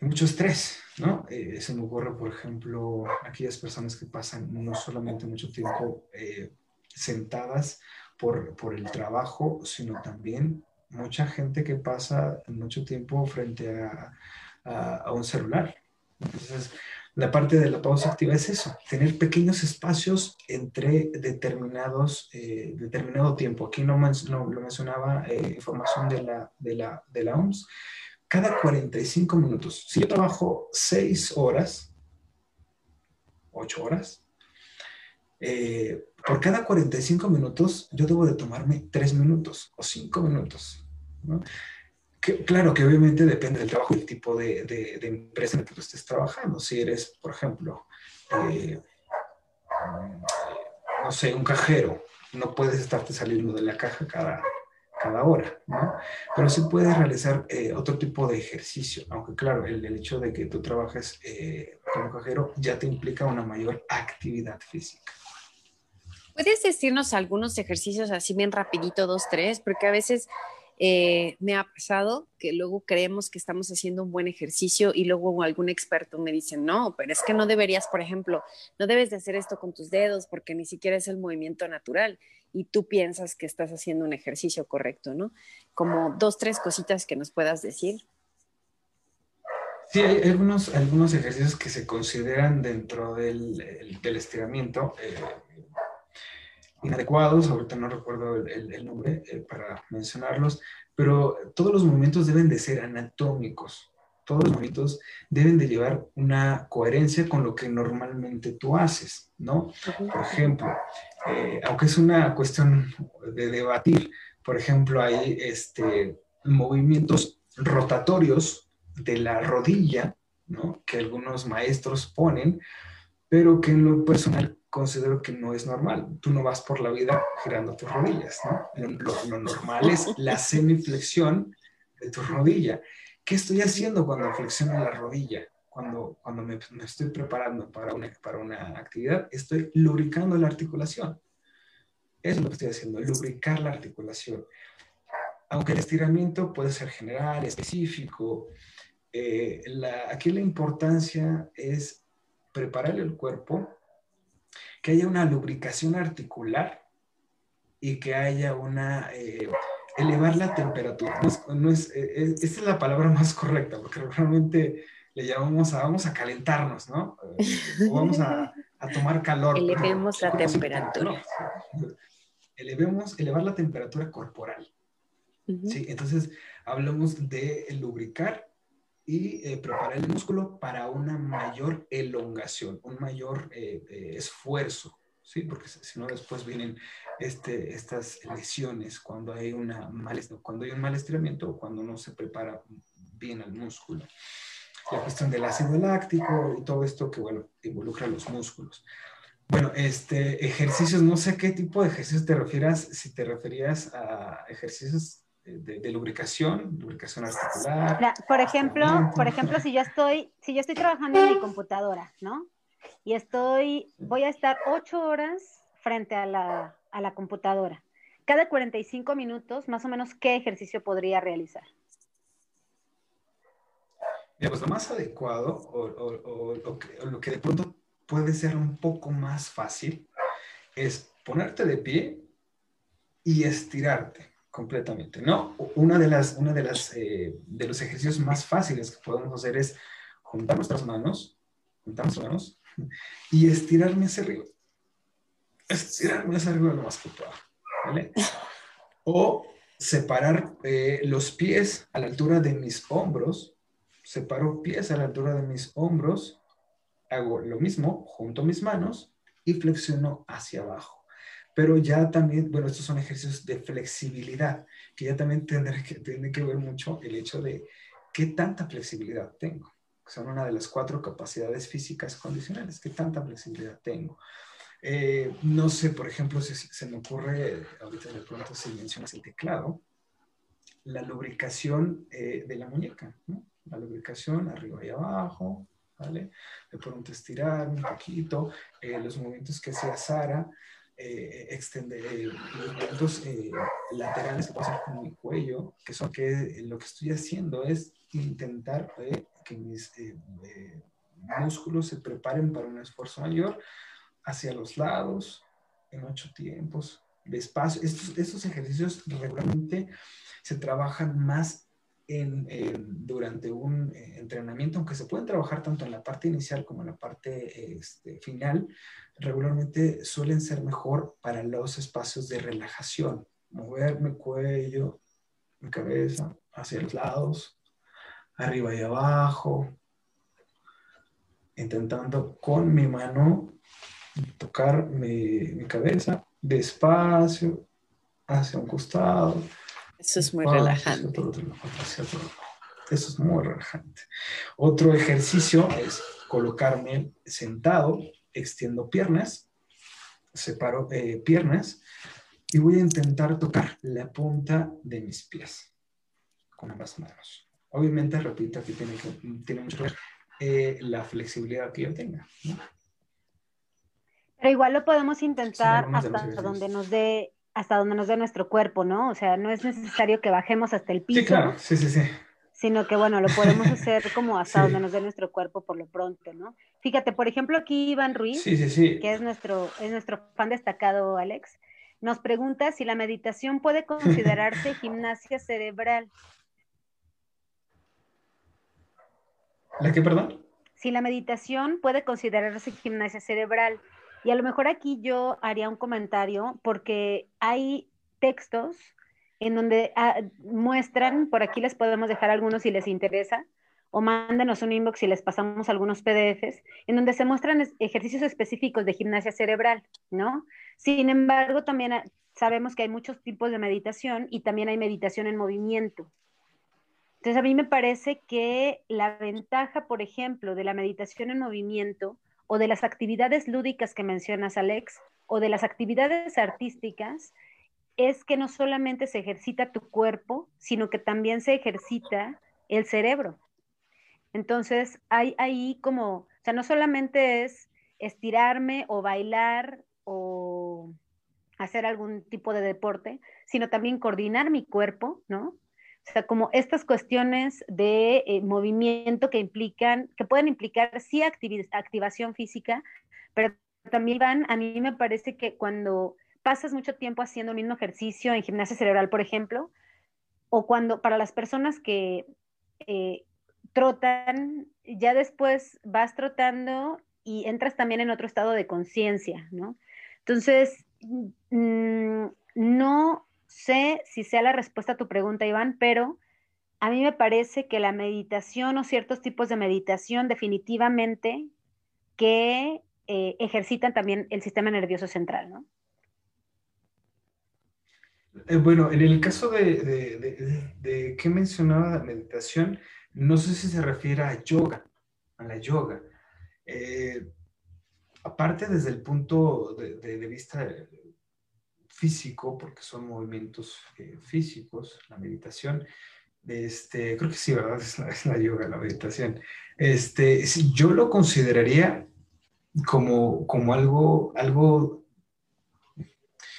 mucho estrés, ¿no? Eh, se me ocurre, por ejemplo, aquellas personas que pasan no solamente mucho tiempo eh, sentadas por, por, el trabajo, sino también mucha gente que pasa mucho tiempo frente a, a, un celular. Entonces, la parte de la pausa activa es eso, tener pequeños espacios entre determinados, eh, determinado tiempo. Aquí no, no lo mencionaba información de la, de, la, de la OMS, cada 45 minutos. Si yo trabajo 6 horas, 8 horas, eh, por cada 45 minutos yo debo de tomarme 3 minutos o 5 minutos. Claro que obviamente depende del trabajo y el tipo de, empresa en la que tú estés trabajando. Si eres, por ejemplo, eh, no sé, un cajero, no puedes estarte saliendo de la caja cada cada hora, ¿no? Pero sí puedes realizar eh, otro tipo de ejercicio, aunque claro, el, hecho de que tú trabajes eh, como cajero ya te implica una mayor actividad física. ¿Puedes decirnos algunos ejercicios así bien rapidito, dos, tres? Porque a veces eh, me ha pasado que luego creemos que estamos haciendo un buen ejercicio y luego algún experto me dice, no, pero es que no deberías, por ejemplo, no debes de hacer esto con tus dedos porque ni siquiera es el movimiento natural y tú piensas que estás haciendo un ejercicio correcto, ¿no? Como dos, tres cositas que nos puedas decir. Sí, hay algunos, algunos ejercicios que se consideran dentro del, estiramiento. Eh, inadecuados, ahorita no recuerdo el, nombre eh, para mencionarlos, pero todos los movimientos deben de ser anatómicos, todos los movimientos deben de llevar una coherencia con lo que normalmente tú haces, ¿no? Por ejemplo, eh, aunque es una cuestión de debatir, por ejemplo, hay este, movimientos rotatorios de la rodilla, ¿no? Que algunos maestros ponen, pero que en lo personal considero que no es normal. Tú no vas por la vida girando tus rodillas, ¿no? Lo, normal es la semiflexión de tu rodilla. ¿Qué estoy haciendo cuando flexiono la rodilla? Cuando, cuando me, estoy preparando para una, para una actividad, estoy lubricando la articulación. Eso es lo que estoy haciendo, lubricar la articulación. Aunque el estiramiento puede ser general, específico, eh, aquí la importancia es preparar el cuerpo que haya una lubricación articular y que haya una... Eh, elevar la temperatura. No es, eh, esta es la palabra más correcta, porque realmente le llamamos a vamos a calentarnos, ¿no? O vamos a, tomar calor. Elevemos la temperatura. Elevemos, elevar la temperatura corporal. ¿sí? Entonces, hablamos de lubricar y eh, preparar el músculo para una mayor elongación, un mayor eh, eh, esfuerzo, ¿sí? Porque si no, después vienen este, estas lesiones cuando hay, una mal, cuando hay un mal estiramiento o cuando no se prepara bien al músculo. La cuestión del ácido láctico y todo esto que, bueno, involucra los músculos. Bueno, este, ejercicios, no sé qué tipo de ejercicios te refieras, si te referías a ejercicios de, lubricación, lubricación articular. por ejemplo, por ejemplo, si yo estoy, si yo estoy trabajando en mi computadora, ¿no? Y estoy, voy a estar ocho horas frente a la, a la computadora. Cada 45 minutos, más o menos, ¿qué ejercicio podría realizar? pues lo más adecuado o, o, o, lo que de pronto puede ser un poco más fácil es ponerte de pie y estirarte completamente, ¿no? Una de las, una de las, eh, de los ejercicios más fáciles que podemos hacer es juntar nuestras manos, juntar nuestras manos y estirarme hacia arriba. Estirarme hacia arriba lo más que pueda, ¿vale? O separar eh, los pies a la altura de mis hombros, separo pies a la altura de mis hombros, hago lo mismo, junto mis manos y flexiono hacia abajo pero ya también, bueno, estos son ejercicios de flexibilidad, que ya también tendrá que, tiene que ver mucho el hecho de qué tanta flexibilidad tengo. Son una de las cuatro capacidades físicas condicionales, qué tanta flexibilidad tengo. Eh, no sé, por ejemplo, si, se me ocurre, ahorita de pronto si mencionas el teclado, la lubricación eh, de la muñeca, ¿no? La lubricación arriba y abajo, ¿vale? De pronto estirar un poquito, eh, los movimientos que hacía Sara, eh, extender eh, movimientos eh, laterales que hacer con mi cuello, que son que lo que estoy haciendo es intentar que mis músculos se preparen para un esfuerzo mayor hacia los lados, en ocho tiempos, despacio. Estos, estos ejercicios regularmente se trabajan más en, durante un eh, entrenamiento, aunque se pueden trabajar tanto en la parte inicial como en la parte este, final, regularmente suelen ser mejor para los espacios de relajación. Mover mi cuello, mi cabeza hacia los lados, arriba y abajo, intentando con mi mano tocar mi, mi cabeza despacio hacia un costado eso es muy relajante. Eso es muy relajante. Otro ejercicio es colocarme sentado, extiendo piernas, separo eh, piernas y voy a intentar tocar la punta de mis pies con ambas manos. Obviamente, repito, aquí tiene, que, tiene mucho que ver eh, la flexibilidad que yo tenga. Pero igual lo podemos intentar hasta donde nos dé hasta donde nos dé nuestro cuerpo, ¿no? O sea, no es necesario que bajemos hasta el piso. Sí, claro, sí, sí, sí. Sino que, bueno, lo podemos hacer como hasta donde nos dé nuestro cuerpo por lo pronto, ¿no? Fíjate, por ejemplo, aquí Iván Ruiz, que es nuestro, es nuestro fan destacado, Alex, nos pregunta si la meditación puede considerarse gimnasia cerebral. ¿La qué, perdón? Si la meditación puede considerarse gimnasia cerebral. Y a lo mejor aquí yo haría un comentario porque hay textos en donde ah, muestran, por aquí les podemos dejar algunos si les interesa, o mándenos un inbox y les pasamos algunos PDFs, en donde se muestran ejercicios específicos de gimnasia cerebral, ¿no? Sin embargo, también ah, sabemos que hay muchos tipos de meditación y también hay meditación en movimiento. Entonces, a mí me parece que la ventaja, por ejemplo, de la meditación en movimiento o de las actividades lúdicas que mencionas, Alex, o de las actividades artísticas, es que no solamente se ejercita tu cuerpo, sino que también se ejercita el cerebro. Entonces, hay ahí como, o sea, no solamente es estirarme o bailar o hacer algún tipo de deporte, sino también coordinar mi cuerpo, ¿no? O sea, como estas cuestiones de eh, movimiento que implican, que pueden implicar sí activación física, pero también van, a mí me parece que cuando pasas mucho tiempo haciendo el mismo ejercicio en gimnasia cerebral, por ejemplo, o cuando para las personas que eh, trotan, ya después vas trotando y entras también en otro estado de conciencia, ¿no? Entonces, mm, no sé si sea la respuesta a tu pregunta, Iván, pero a mí me parece que la meditación o ciertos tipos de meditación definitivamente que eh, ejercitan también el sistema nervioso central, ¿no? Eh, bueno, en el caso de, de, que mencionaba la meditación, no sé si se refiere a yoga, a la yoga. Eh, aparte desde el punto de, vista físico, porque son movimientos eh, físicos, la meditación. Este, creo que sí, ¿verdad? Es la, yoga, la meditación. Este, yo lo consideraría como, como algo, algo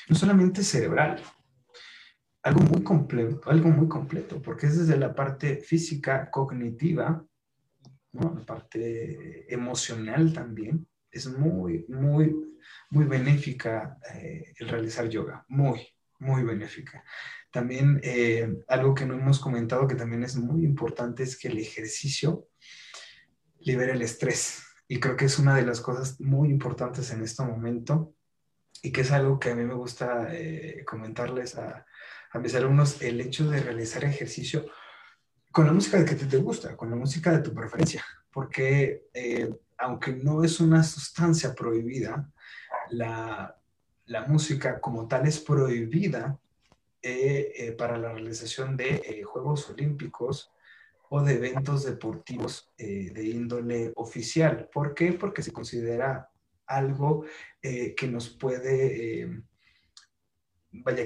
no solamente cerebral, algo muy completo, algo muy completo, porque es desde la parte física, cognitiva, ¿no? la parte emocional también, es muy, muy, muy benéfica eh, el realizar yoga, muy, muy benéfica. También eh, algo que no hemos comentado que también es muy importante es que el ejercicio libera el estrés. Y creo que es una de las cosas muy importantes en este momento y que es algo que a mí me gusta eh, comentarles a, a, mis alumnos, el hecho de realizar ejercicio con la música que te, te gusta, con la música de tu preferencia, porque aunque no es una sustancia prohibida, la, música como tal es prohibida eh, eh, para la realización de eh, Juegos Olímpicos o de eventos deportivos de índole oficial. ¿Por qué? Porque se considera algo que nos puede, vaya,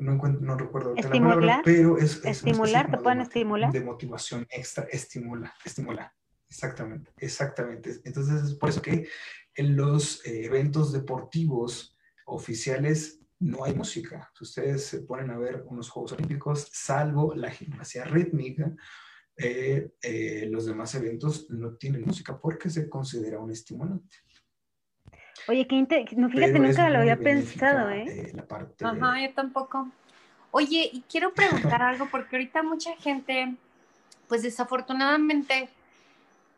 no, no, recuerdo la palabra, pero es, estimular, te pueden estimular. De motivación extra, estimula, estimula. Exactamente, exactamente. Entonces es por eso que en los eh, eventos deportivos oficiales no hay música. Si ustedes se ponen a ver unos Juegos Olímpicos, salvo la gimnasia rítmica, eh, eh, los demás eventos no tienen música porque se considera un estimulante. Oye, qué no, fíjate, nunca lo había pensado, ¿eh? La parte Ajá, yo tampoco. Oye, y quiero preguntar algo porque ahorita mucha gente, pues desafortunadamente,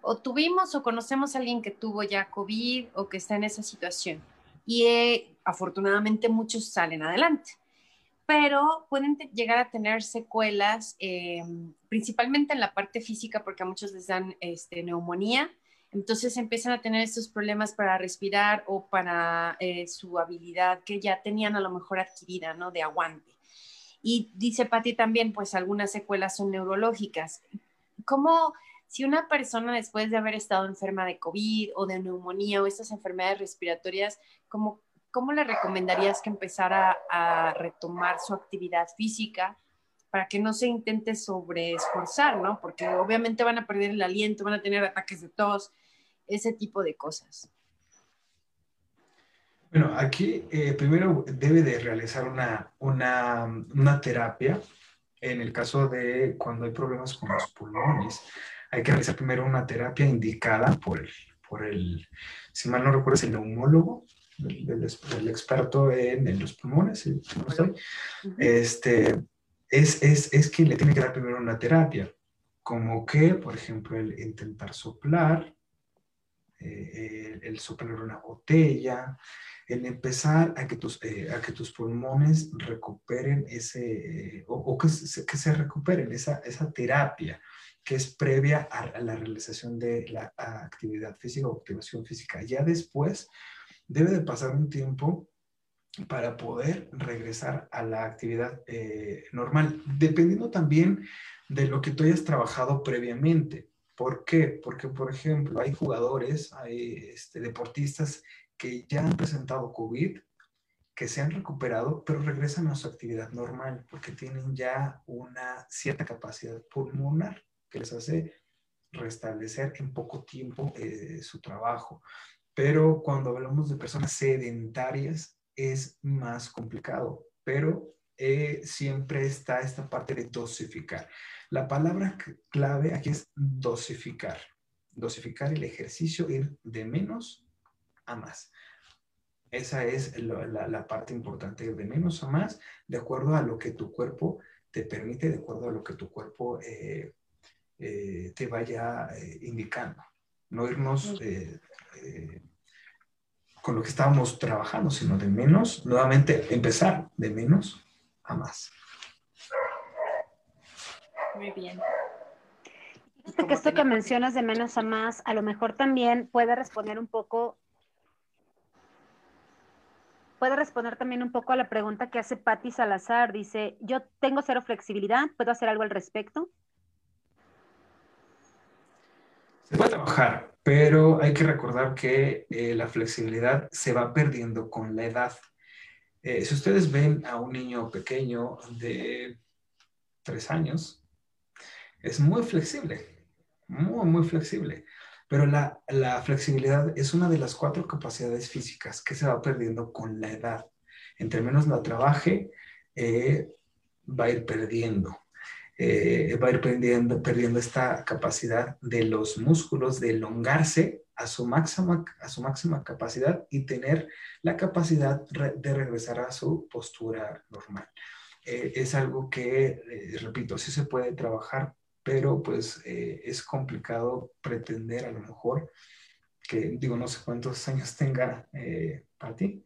o tuvimos o conocemos a alguien que tuvo ya COVID o que está en esa situación. Y eh, afortunadamente muchos salen adelante. Pero pueden llegar a tener secuelas, eh, principalmente en la parte física, porque a muchos les dan este, neumonía. Entonces empiezan a tener estos problemas para respirar o para eh, su habilidad que ya tenían a lo mejor adquirida, ¿no? De aguante. Y dice Patti también, pues algunas secuelas son neurológicas. ¿Cómo, si una persona después de haber estado enferma de COVID o de neumonía o estas enfermedades respiratorias, ¿cómo, cómo le recomendarías que empezara a retomar su actividad física para que no se intente sobreesforzar, ¿no? Porque obviamente van a perder el aliento, van a tener ataques de tos, ese tipo de cosas. Bueno, aquí eh, primero debe de realizar una, una, terapia en el caso de cuando hay problemas con los pulmones. Hay que realizar primero una terapia indicada por el, por el si mal no recuerdo, es el neumólogo, el, experto en, los pulmones, este, es, es, es que le tiene que dar primero una terapia, como que, por ejemplo, el intentar soplar, eh, el, soplar una botella, el empezar a que tus, eh, a que tus pulmones recuperen ese, o, que, se, que, se, recuperen esa, esa terapia que es previa a, la realización de la actividad física o activación física. Ya después debe de pasar un tiempo para poder regresar a la actividad eh, normal, dependiendo también de lo que tú hayas trabajado previamente. ¿Por qué? Porque, por ejemplo, hay jugadores, hay este, deportistas que ya han presentado COVID, que se han recuperado, pero regresan a su actividad normal porque tienen ya una cierta capacidad pulmonar que les hace restablecer en poco tiempo eh, su trabajo. Pero cuando hablamos de personas sedentarias es más complicado, pero eh, siempre está esta parte de dosificar. La palabra clave aquí es dosificar. Dosificar el ejercicio, ir de menos a más. Esa es la, parte importante, de menos a más, de acuerdo a lo que tu cuerpo te permite, de acuerdo a lo que tu cuerpo eh, eh, te vaya eh, indicando. No irnos con lo que estábamos trabajando, sino de menos, nuevamente empezar de menos a más. Muy bien. Fíjate que esto que mencionas de menos a más, a lo mejor también puede responder un poco puede responder también un poco a la pregunta que hace Patti Salazar. Dice, yo tengo cero flexibilidad, ¿puedo hacer algo al respecto? Se puede trabajar, pero hay que recordar que eh, la flexibilidad se va perdiendo con la edad. Eh, si ustedes ven a un niño pequeño de tres años, es muy flexible, muy, muy flexible. Pero la, flexibilidad es una de las cuatro capacidades físicas que se va perdiendo con la edad. Entre menos la trabaje, eh, va a ir perdiendo. Eh, va a ir perdiendo, perdiendo esta capacidad de los músculos de elongarse a su, máxima, a su máxima capacidad y tener la capacidad de regresar a su postura normal. Eh, es algo que, repito, sí se puede trabajar, pero pues eh, es complicado pretender a lo mejor que, digo, no sé cuántos años tenga eh, ti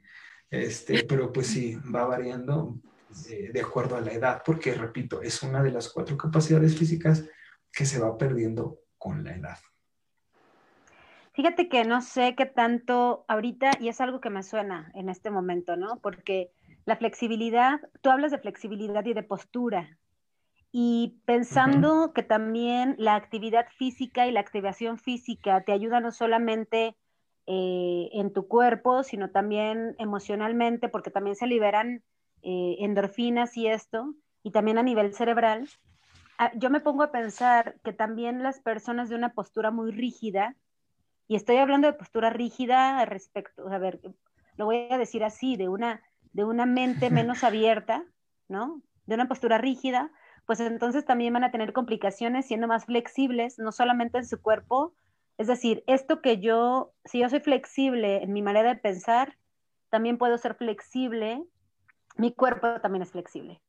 este, pero pues sí, va variando eh, de acuerdo a la edad, porque repito, es una de las cuatro capacidades físicas que se va perdiendo con la edad. Fíjate que no sé qué tanto ahorita, y es algo que me suena en este momento, ¿no? Porque la flexibilidad, tú hablas de flexibilidad y de postura, y pensando que también la actividad física y la activación física te ayuda no solamente eh, en tu cuerpo, sino también emocionalmente, porque también se liberan eh, endorfinas y esto, y también a nivel cerebral. Ah, yo me pongo a pensar que también las personas de una postura muy rígida, y estoy hablando de postura rígida respecto, a ver, lo voy a decir así, de una, de una mente menos abierta, ¿no? De una postura rígida, pues entonces también van a tener complicaciones siendo más flexibles, no solamente en su cuerpo, es decir, esto que yo, si yo soy flexible en mi manera de pensar, también puedo ser flexible, mi cuerpo también es flexible,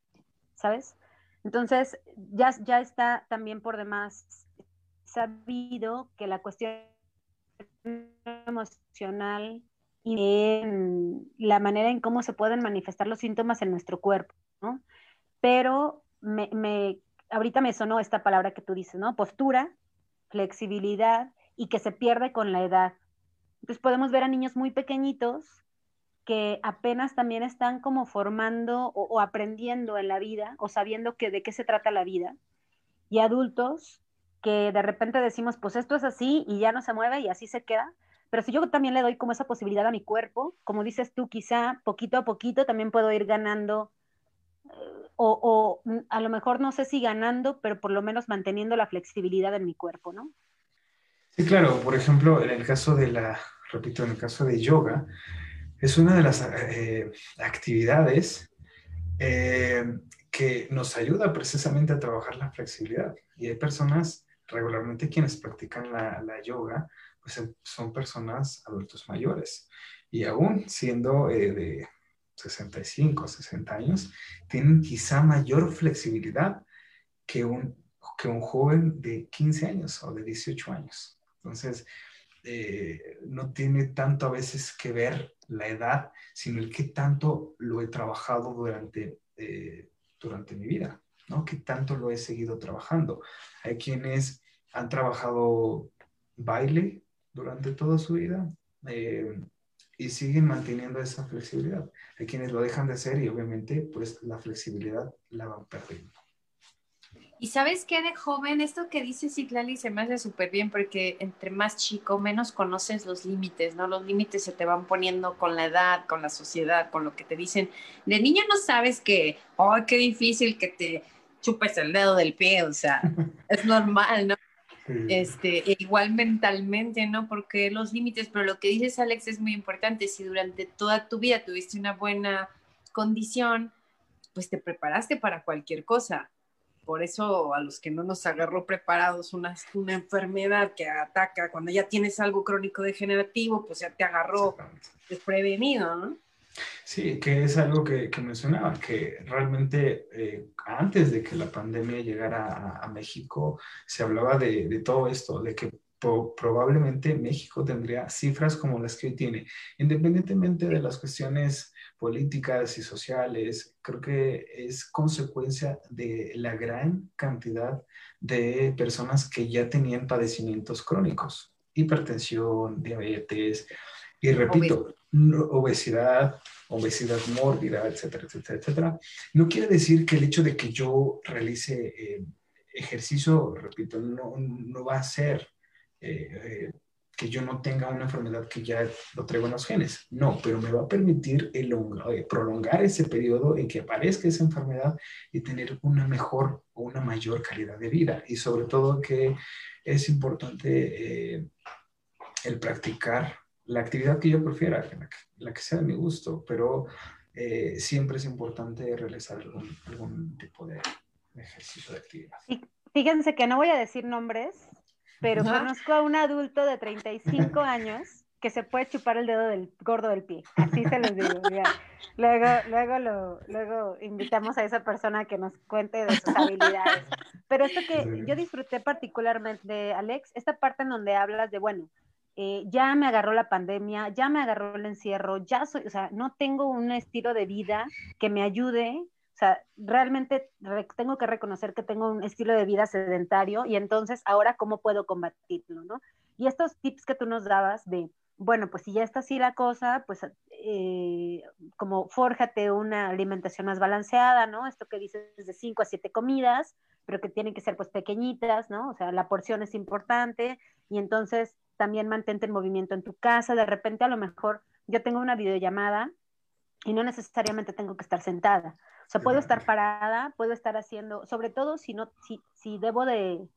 ¿sabes? Entonces, ya, ya está también por demás sabido que la cuestión emocional y la manera en cómo se pueden manifestar los síntomas en nuestro cuerpo, ¿no? Pero me, me, ahorita me sonó esta palabra que tú dices, ¿no? Postura, flexibilidad y que se pierde con la edad. Entonces podemos ver a niños muy pequeñitos que apenas también están como formando o, aprendiendo en la vida o sabiendo que de qué se trata la vida. Y adultos que de repente decimos, pues esto es así y ya no se mueve y así se queda. Pero si yo también le doy como esa posibilidad a mi cuerpo, como dices tú, quizá poquito a poquito también puedo ir ganando eh, o, o, a lo mejor no sé si ganando, pero por lo menos manteniendo la flexibilidad en mi cuerpo, ¿no? Sí, claro. Por ejemplo, en el caso de la, repito, en el caso de yoga, es una de las eh, actividades eh, que nos ayuda precisamente a trabajar la flexibilidad. Y hay personas, regularmente quienes practican la, yoga, pues son personas adultos mayores. Y aún siendo eh, de 65, 60 años, tienen quizá mayor flexibilidad que un, que un joven de 15 años o de 18 años. Entonces, eh, no tiene tanto a veces que ver la edad, sino el qué tanto lo he trabajado durante, eh, durante mi vida, ¿no? Qué tanto lo he seguido trabajando. Hay quienes han trabajado baile durante toda su vida eh, y siguen manteniendo esa flexibilidad. Hay quienes lo dejan de hacer y obviamente pues la flexibilidad la van perdiendo. Y sabes qué de joven, esto que dice Citlali se me hace súper bien porque entre más chico, menos conoces los límites, ¿no? Los límites se te van poniendo con la edad, con la sociedad, con lo que te dicen. De niño no sabes que, oh, qué difícil que te chupes el dedo del pie, o sea, es normal, ¿no? Este, e igual mentalmente, ¿no? Porque los límites, pero lo que dices, Alex, es muy importante. Si durante toda tu vida tuviste una buena condición, pues te preparaste para cualquier cosa por eso a los que no nos agarró preparados una, una enfermedad que ataca, cuando ya tienes algo crónico degenerativo, pues ya te agarró desprevenido, ¿no? Sí, que es algo que, que mencionaba, que realmente eh, antes de que la pandemia llegara a, México, se hablaba de, de, todo esto, de que probablemente México tendría cifras como las que hoy tiene, independientemente de las cuestiones políticas y sociales, creo que es consecuencia de la gran cantidad de personas que ya tenían padecimientos crónicos, hipertensión, diabetes, y repito, obesidad, obesidad mórbida, etcétera, etcétera, etcétera. No quiere decir que el hecho de que yo realice eh, ejercicio, repito, no, no, va a ser eh, que yo no tenga una enfermedad que ya lo traigo en los genes. No, pero me va a permitir eh, prolongar ese periodo en que aparezca esa enfermedad y tener una mejor o una mayor calidad de vida. Y sobre todo que es importante eh, el practicar la actividad que yo prefiera, la que, sea de mi gusto, pero eh, siempre es importante realizar algún, tipo de, de ejercicio de actividad. Fíjense que no voy a decir nombres, pero conozco a un adulto de 35 años que se puede chupar el dedo del gordo del pie. Así se los digo. Luego, luego, lo, luego invitamos a esa persona que nos cuente de sus habilidades. Pero esto que yo disfruté particularmente, Alex, esta parte en donde hablas de, bueno, eh, ya me agarró la pandemia, ya me agarró el encierro, ya soy, o sea, no tengo un estilo de vida que me ayude o sea, realmente tengo que reconocer que tengo un estilo de vida sedentario y entonces ahora cómo puedo combatirlo, ¿no? Y estos tips que tú nos dabas de, bueno, pues si ya está así la cosa, pues eh, como fórjate una alimentación más balanceada, ¿no? Esto que dices de 5 a 7 comidas, pero que tienen que ser pues pequeñitas, ¿no? O sea, la porción es importante y entonces también mantente en movimiento en tu casa. De repente a lo mejor yo tengo una videollamada y no necesariamente tengo que estar sentada. O sea, puedo estar parada, puedo estar haciendo, sobre todo si no, si, si debo de,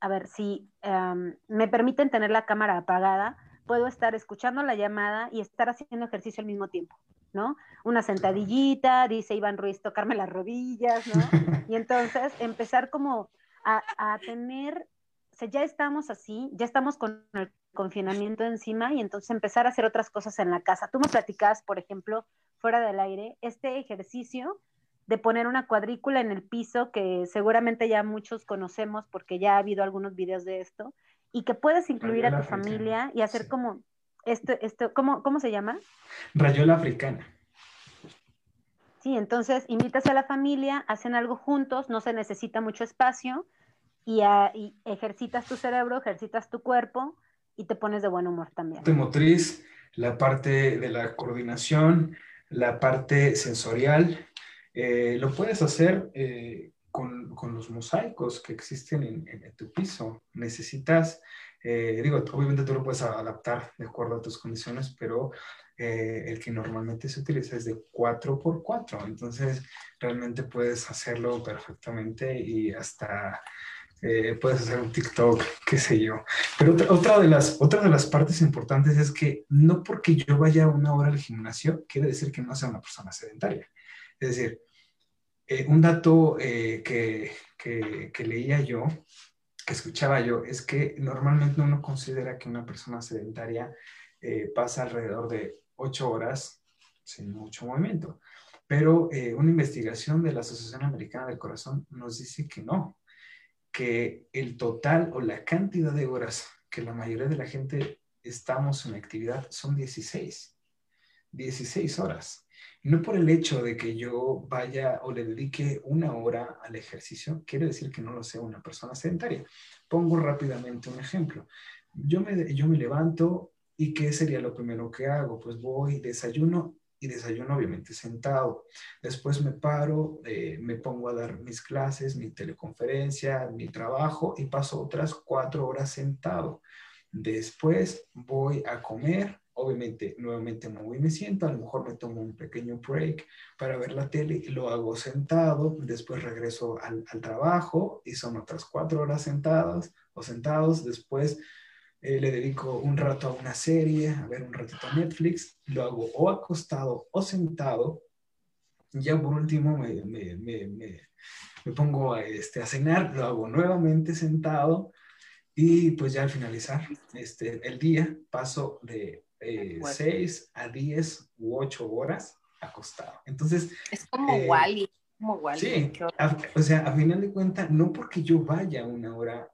a ver, si em, me permiten tener la cámara apagada, puedo estar escuchando la llamada y estar haciendo ejercicio al mismo tiempo, ¿no? Una sentadillita, dice Iván Ruiz, tocarme las rodillas, ¿no? Y entonces empezar como a, a tener, o sea, ya estamos así, ya estamos con el confinamiento encima y entonces empezar a hacer otras cosas en la casa. Tú me platicabas, por ejemplo, fuera del aire, este ejercicio de poner una cuadrícula en el piso que seguramente ya muchos conocemos porque ya ha habido algunos videos de esto y que puedes incluir a tu familia y hacer como esto, esto ¿cómo, ¿cómo se llama? Rayola africana. Sí, entonces invitas a la familia, hacen algo juntos, no se necesita mucho espacio y, y ejercitas tu cerebro, ejercitas tu cuerpo y te pones de buen humor también. La parte motriz, la parte de la coordinación, la parte sensorial, eh, lo puedes hacer eh, con, con, los mosaicos que existen en, tu piso. Necesitas, eh, digo, obviamente tú lo puedes adaptar de acuerdo a tus condiciones, pero el que normalmente se utiliza es de 4x4. Entonces, realmente puedes hacerlo perfectamente y hasta puedes hacer un TikTok, qué sé yo. Pero otra, otra, de las, otra de las partes importantes es que no porque yo vaya una hora al gimnasio, quiere decir que no sea una persona sedentaria. Es decir, eh, un dato eh, que, que, leía yo, que escuchaba yo, es que normalmente uno considera que una persona sedentaria pasa alrededor de ocho horas sin mucho movimiento. Pero una investigación de la Asociación Americana del Corazón nos dice que no, que el total o la cantidad de horas que la mayoría de la gente estamos en actividad son 16. 16 horas. No por el hecho de que yo vaya o le dedique una hora al ejercicio, quiere decir que no lo sea una persona sedentaria. Pongo rápidamente un ejemplo. Yo me, yo me levanto y ¿qué sería lo primero que hago? Pues voy, desayuno y desayuno obviamente sentado. Después me paro, eh, me pongo a dar mis clases, mi teleconferencia, mi trabajo y paso otras cuatro horas sentado. Después voy a comer, obviamente nuevamente me voy y me siento, a lo mejor me tomo un pequeño break para ver la tele, lo hago sentado, después regreso al, al trabajo y son otras cuatro horas sentadas o sentados, después eh, le dedico un rato a una serie, a ver un ratito a Netflix, lo hago o acostado o sentado. Ya por último me, me, me, me pongo a, este, a cenar, lo hago nuevamente sentado y pues ya al finalizar este, el día paso de 6 eh, a 10 u 8 horas acostado. Entonces... Es como eh, Wally. Como Wally. Sí, o sea, a final de cuentas, no porque yo vaya una hora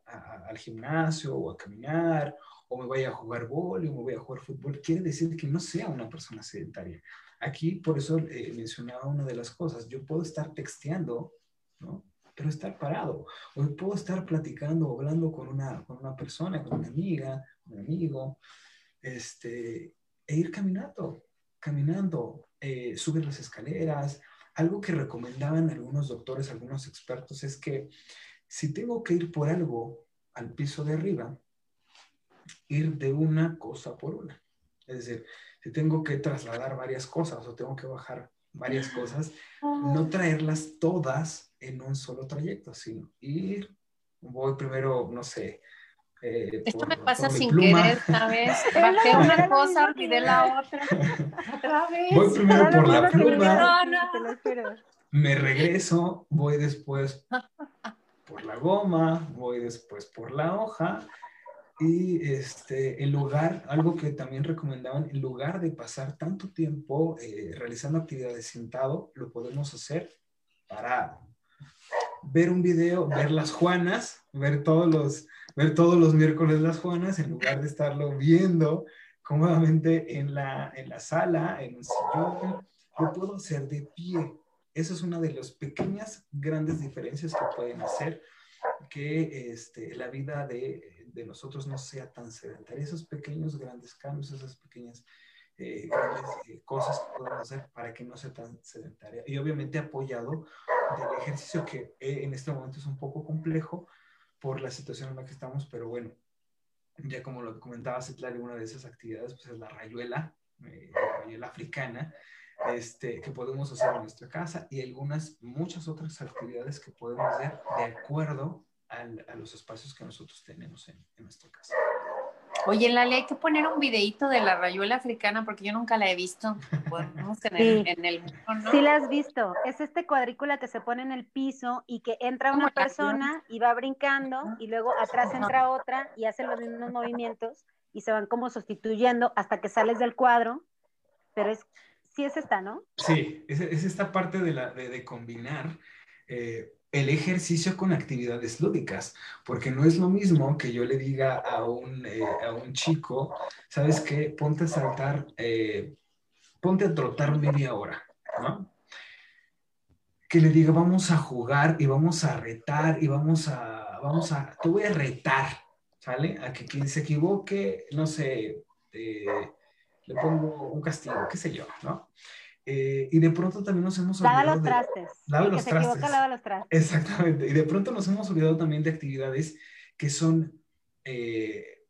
al gimnasio o a caminar o me vaya a jugar vóley o me voy a jugar fútbol, quiere decir que no sea una persona sedentaria. Aquí, por eso eh, mencionaba una de las cosas, yo puedo estar texteando, ¿no? Pero estar parado. O puedo estar platicando o hablando con una, con una persona, con una amiga, un amigo, este, e ir caminando, caminando, eh, subir las escaleras. Algo que recomendaban algunos doctores, algunos expertos, es que si tengo que ir por algo al piso de arriba, ir de una cosa por una. Es decir, si tengo que trasladar varias cosas o tengo que bajar varias cosas, no traerlas todas en un solo trayecto, sino ir, voy primero, no sé. Eh, Esto me pasa sin querer, ¿sabes? Bajé una cosa, olvidé la otra. Otra vez. Voy primero por la pluma, me regreso, voy después por la goma, voy después por la hoja y este, en lugar, algo que también recomendaban, en lugar de pasar tanto tiempo eh, realizando actividades sentado, lo podemos hacer parado. Ver un video, ver las Juanas, ver todos los, ver todos los miércoles las Juanas, en lugar de estarlo viendo cómodamente en la, en la sala, en un sillón, lo puedo hacer de pie. Esa es una de las pequeñas, grandes diferencias que pueden hacer que este, la vida de de nosotros no sea tan sedentaria. Esos pequeños, grandes cambios, esas pequeñas eh, grandes eh, cosas que podemos hacer para que no sea tan sedentaria. Y obviamente apoyado del ejercicio que eh, en este momento es un poco complejo por la situación en la que estamos, pero bueno, ya como lo comentaba Cetlari, una de esas actividades pues es la rayuela, la rayuela africana, este, que podemos hacer en nuestra casa y algunas, muchas otras actividades que podemos hacer de acuerdo a los espacios que nosotros tenemos en, nuestra casa. Oye, Lali, hay que poner un videito de la rayuela africana porque yo nunca la he visto. en el, en el Sí la has visto. Es este cuadrícula que se pone en el piso y que entra una persona y va brincando y luego atrás entra otra y hace los mismos movimientos y se van como sustituyendo hasta que sales del cuadro. Pero es, sí es esta, ¿no? Sí, es, esta parte de, la, de, combinar. Eh, el ejercicio con actividades lúdicas, porque no es lo mismo que yo le diga a un, eh, a un chico, ¿sabes qué? Ponte a saltar, eh, ponte a trotar media hora, ¿no? Que le diga, vamos a jugar y vamos a retar y vamos a, vamos a, te voy a retar, ¿sale? A que quien se equivoque, no sé, eh, le pongo un castigo, qué sé yo, ¿no? Eh, y de pronto también nos hemos olvidado. Lava los trastes. Lava los se trastes. Equivoca, lava los trastes. Exactamente. Y de pronto nos hemos olvidado también de actividades que son eh,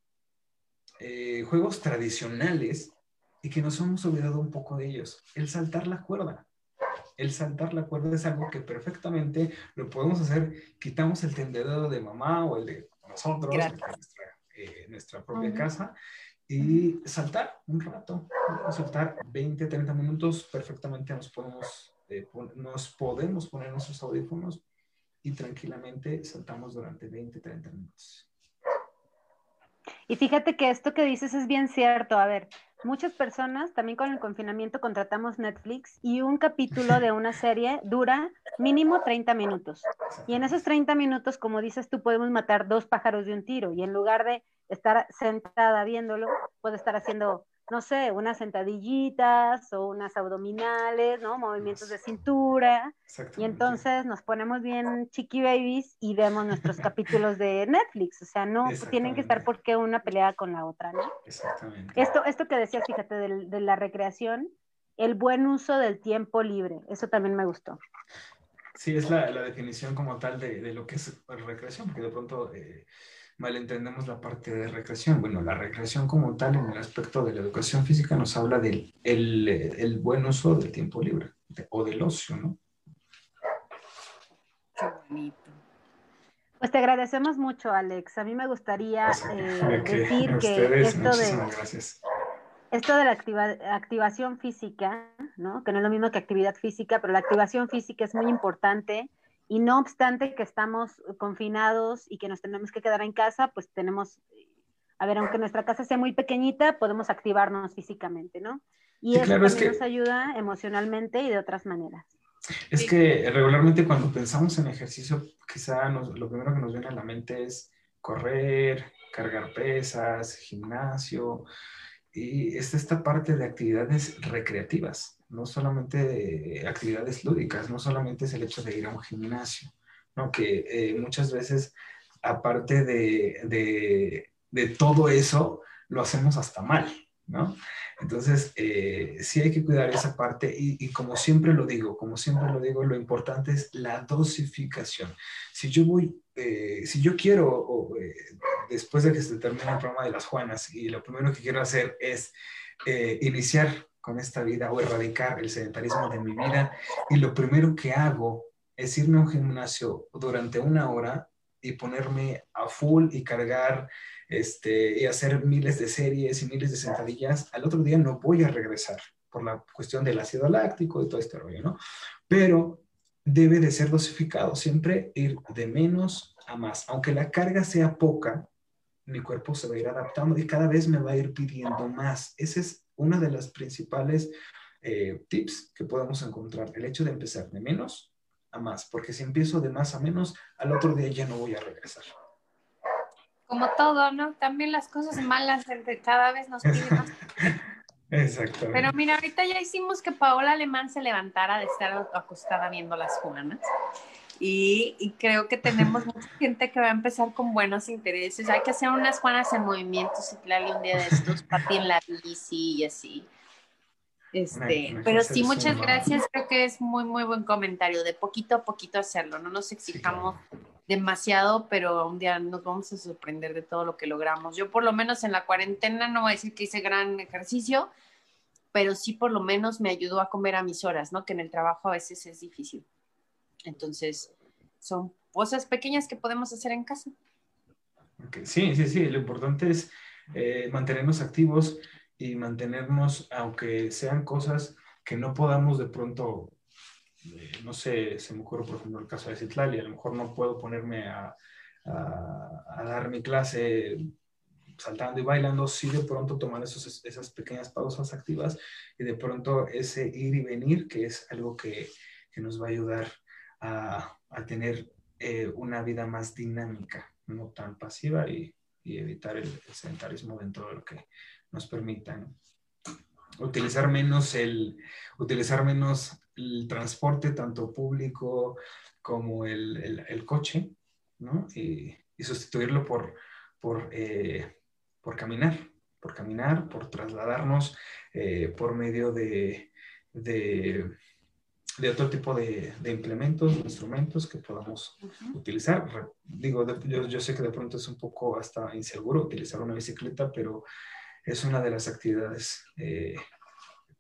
eh, juegos tradicionales y que nos hemos olvidado un poco de ellos. El saltar la cuerda. El saltar la cuerda es algo que perfectamente lo podemos hacer. Quitamos el tendedero de mamá o el de nosotros, de nuestra, nuestra propia casa y saltar un rato, saltar 20, 30 minutos, perfectamente nos podemos, eh, nos podemos poner nuestros audífonos y tranquilamente saltamos durante 20, 30 minutos. Y fíjate que esto que dices es bien cierto. A ver, muchas personas también con el confinamiento contratamos Netflix y un capítulo de una serie dura mínimo 30 minutos. Y en esos 30 minutos, como dices tú, podemos matar dos pájaros de un tiro. Y en lugar de estar sentada viéndolo, puede estar haciendo, no sé, unas sentadillitas o unas abdominales, ¿no? Movimientos de cintura. Y entonces nos ponemos bien chiqui babies y vemos nuestros capítulos de Netflix. O sea, no tienen que estar porque una pelea con la otra, ¿no? Exactamente. Esto, esto que decías, fíjate, de, la recreación, el buen uso del tiempo libre, eso también me gustó. Sí, es la, definición como tal de, lo que es recreación, porque de pronto eh, malentendemos la parte de recreación. Bueno, la recreación como tal en el aspecto de la educación física nos habla del el, buen uso del tiempo libre o del ocio, ¿no? Qué bonito. Pues te agradecemos mucho, Alex. A mí me gustaría pues, eh, decir que esto de, esto de la activación física, ¿no? que no es lo mismo que actividad física, pero la activación física es muy importante y no obstante que estamos confinados y que nos tenemos que quedar en casa, pues tenemos, a ver, aunque nuestra casa sea muy pequeñita, podemos activarnos físicamente, ¿no? Y eso también nos ayuda emocionalmente y de otras maneras. Es que regularmente cuando pensamos en ejercicio, quizá lo primero que nos viene a la mente es correr, cargar pesas, gimnasio, y es esta parte de actividades recreativas no solamente actividades lúdicas, no solamente es el hecho de ir a un gimnasio, ¿no? que eh, muchas veces, aparte de, todo eso, lo hacemos hasta mal, ¿no? Entonces, eh, sí hay que cuidar esa parte y, como siempre lo digo, como siempre lo digo, lo importante es la dosificación. Si yo voy, eh, si yo quiero, después de que se termine el programa de las Juanas, y lo primero que quiero hacer es iniciar con esta vida o erradicar el sedentarismo de mi vida. Y lo primero que hago es irme a un gimnasio durante una hora y ponerme a full y cargar este, y hacer miles de series y miles de sentadillas. Al otro día no voy a regresar por la cuestión del ácido láctico y todo este rollo, ¿no? Pero debe de ser dosificado, siempre ir de menos a más. Aunque la carga sea poca, mi cuerpo se va a ir adaptando y cada vez me va a ir pidiendo más. Ese es una de las principales eh, tips que podemos encontrar, el hecho de empezar de menos a más, porque si empiezo de más a menos, al otro día ya no voy a regresar. Como todo, ¿no? También las cosas malas cada vez nos piden más. Exactamente. Pero mira, ahorita ya hicimos que Paola Alemán se levantara de estar acostada viendo las Juanas. Y, creo que tenemos mucha gente que va a empezar con buenos intereses. Hay que hacer unas Juanas en movimiento, si un día de estos, papi en la bici y así. Este, pero sí, muchas gracias. Creo que es muy, muy buen comentario. De poquito a poquito hacerlo. No nos exijamos demasiado, pero un día nos vamos a sorprender de todo lo que logramos. Yo, por lo menos en la cuarentena, no voy a decir que hice gran ejercicio, pero sí, por lo menos me ayudó a comer a mis horas, ¿no? Que en el trabajo a veces es difícil. Entonces, son cosas pequeñas que podemos hacer en casa. Sí, sí, sí, lo importante es eh, mantenernos activos y mantenernos, aunque sean cosas que no podamos de pronto, eh, no sé, se me ocurre por ejemplo el caso de Citlali, a lo mejor no puedo ponerme a, a, dar mi clase saltando y bailando, sí de pronto tomar esos, esas pequeñas pausas activas y de pronto ese ir y venir, que es algo que, que nos va a ayudar a, tener eh, una vida más dinámica, no tan pasiva y, evitar el, sedentarismo dentro de lo que nos permitan. Utilizar menos el, utilizar menos el transporte, tanto público como el, el, el coche, ¿no? Y, sustituirlo por, por, eh, por caminar, por caminar, por trasladarnos eh, por medio de de otro tipo de, de implementos, instrumentos que podamos utilizar. Digo, yo, yo, sé que de pronto es un poco hasta inseguro utilizar una bicicleta, pero es una de las actividades eh,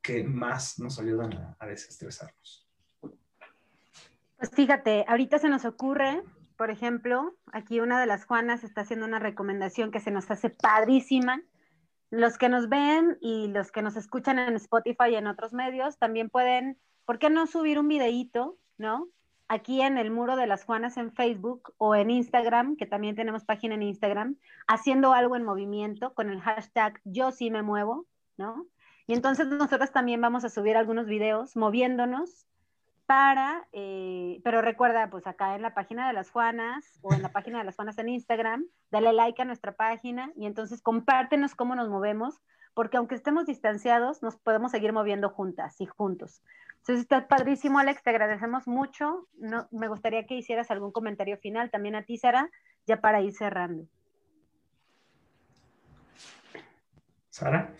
que más nos ayudan a, a, desestresarnos. Pues fíjate, ahorita se nos ocurre, por ejemplo, aquí una de las Juanas está haciendo una recomendación que se nos hace padrísima. Los que nos ven y los que nos escuchan en Spotify y en otros medios también pueden ¿por qué no subir un videíto, ¿no? Aquí en el muro de las Juanas en Facebook o en Instagram, que también tenemos página en Instagram, haciendo algo en movimiento con el hashtag yo sí me muevo, ¿no? Y entonces nosotros también vamos a subir algunos videos moviéndonos para, eh, pero recuerda, pues acá en la página de las Juanas o en la página de las Juanas en Instagram, dale like a nuestra página y entonces compártenos cómo nos movemos, porque aunque estemos distanciados, nos podemos seguir moviendo juntas y juntos. Entonces está padrísimo, Alex, te agradecemos mucho. No, me gustaría que hicieras algún comentario final también a ti, Sara, ya para ir cerrando. Sara.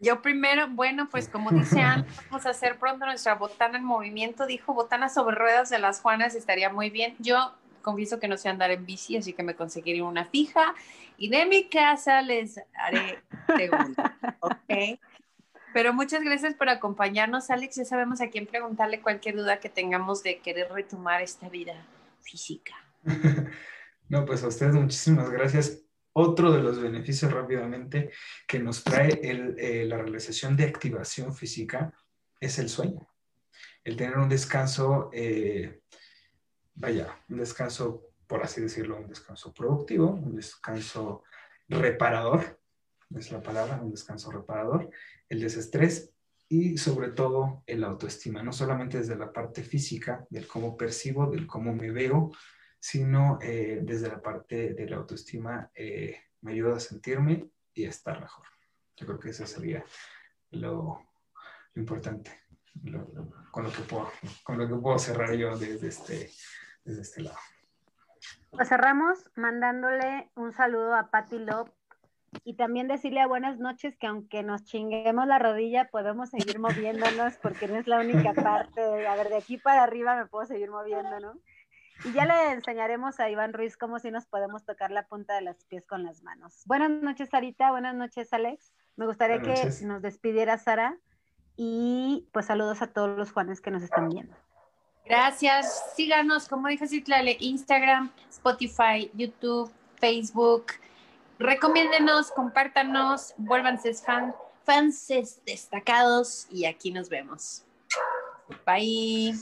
Yo primero, bueno, pues como dice Ana, vamos a hacer pronto nuestra botana en movimiento. Dijo botana sobre ruedas de las Juanas, estaría muy bien. Yo confieso que no sé andar en bici, así que me conseguiré una fija y de mi casa les haré preguntas. ¿ok? Pero muchas gracias por acompañarnos, Alex. Ya sabemos a quién preguntarle cualquier duda que tengamos de querer retomar esta vida física. No, pues a ustedes muchísimas gracias. Otro de los beneficios rápidamente que nos trae el, eh, la realización de activación física es el sueño. El tener un descanso, eh, vaya, un descanso, por así decirlo, un descanso productivo, un descanso reparador, es la palabra, un descanso reparador, el desestrés y sobre todo el autoestima, no solamente desde la parte física, del cómo percibo, del cómo me veo, sino eh, desde la parte de la autoestima eh, me ayuda a sentirme y a estar mejor. Yo creo que eso sería lo, lo importante, lo, lo, con, lo que puedo, con lo que puedo cerrar yo desde este, desde este lado. Pues cerramos mandándole un saludo a Patti Love y también decirle a buenas noches que aunque nos chinguemos la rodilla, podemos seguir moviéndonos porque no es la única parte. A ver, de aquí para arriba me puedo seguir moviendo, ¿no? Y ya le enseñaremos a Iván Ruiz cómo si nos podemos tocar la punta de los pies con las manos. Buenas noches, Sarita. Buenas noches, Alex. Me gustaría que nos despidiera Sara. Y pues saludos a todos los Juanes que nos están viendo. Gracias. Síganos, como dijo Citlale, Instagram, Spotify, YouTube, Facebook. Recomiéndenos, compártanos, vuélvanse fan, fans destacados y aquí nos vemos. Bye.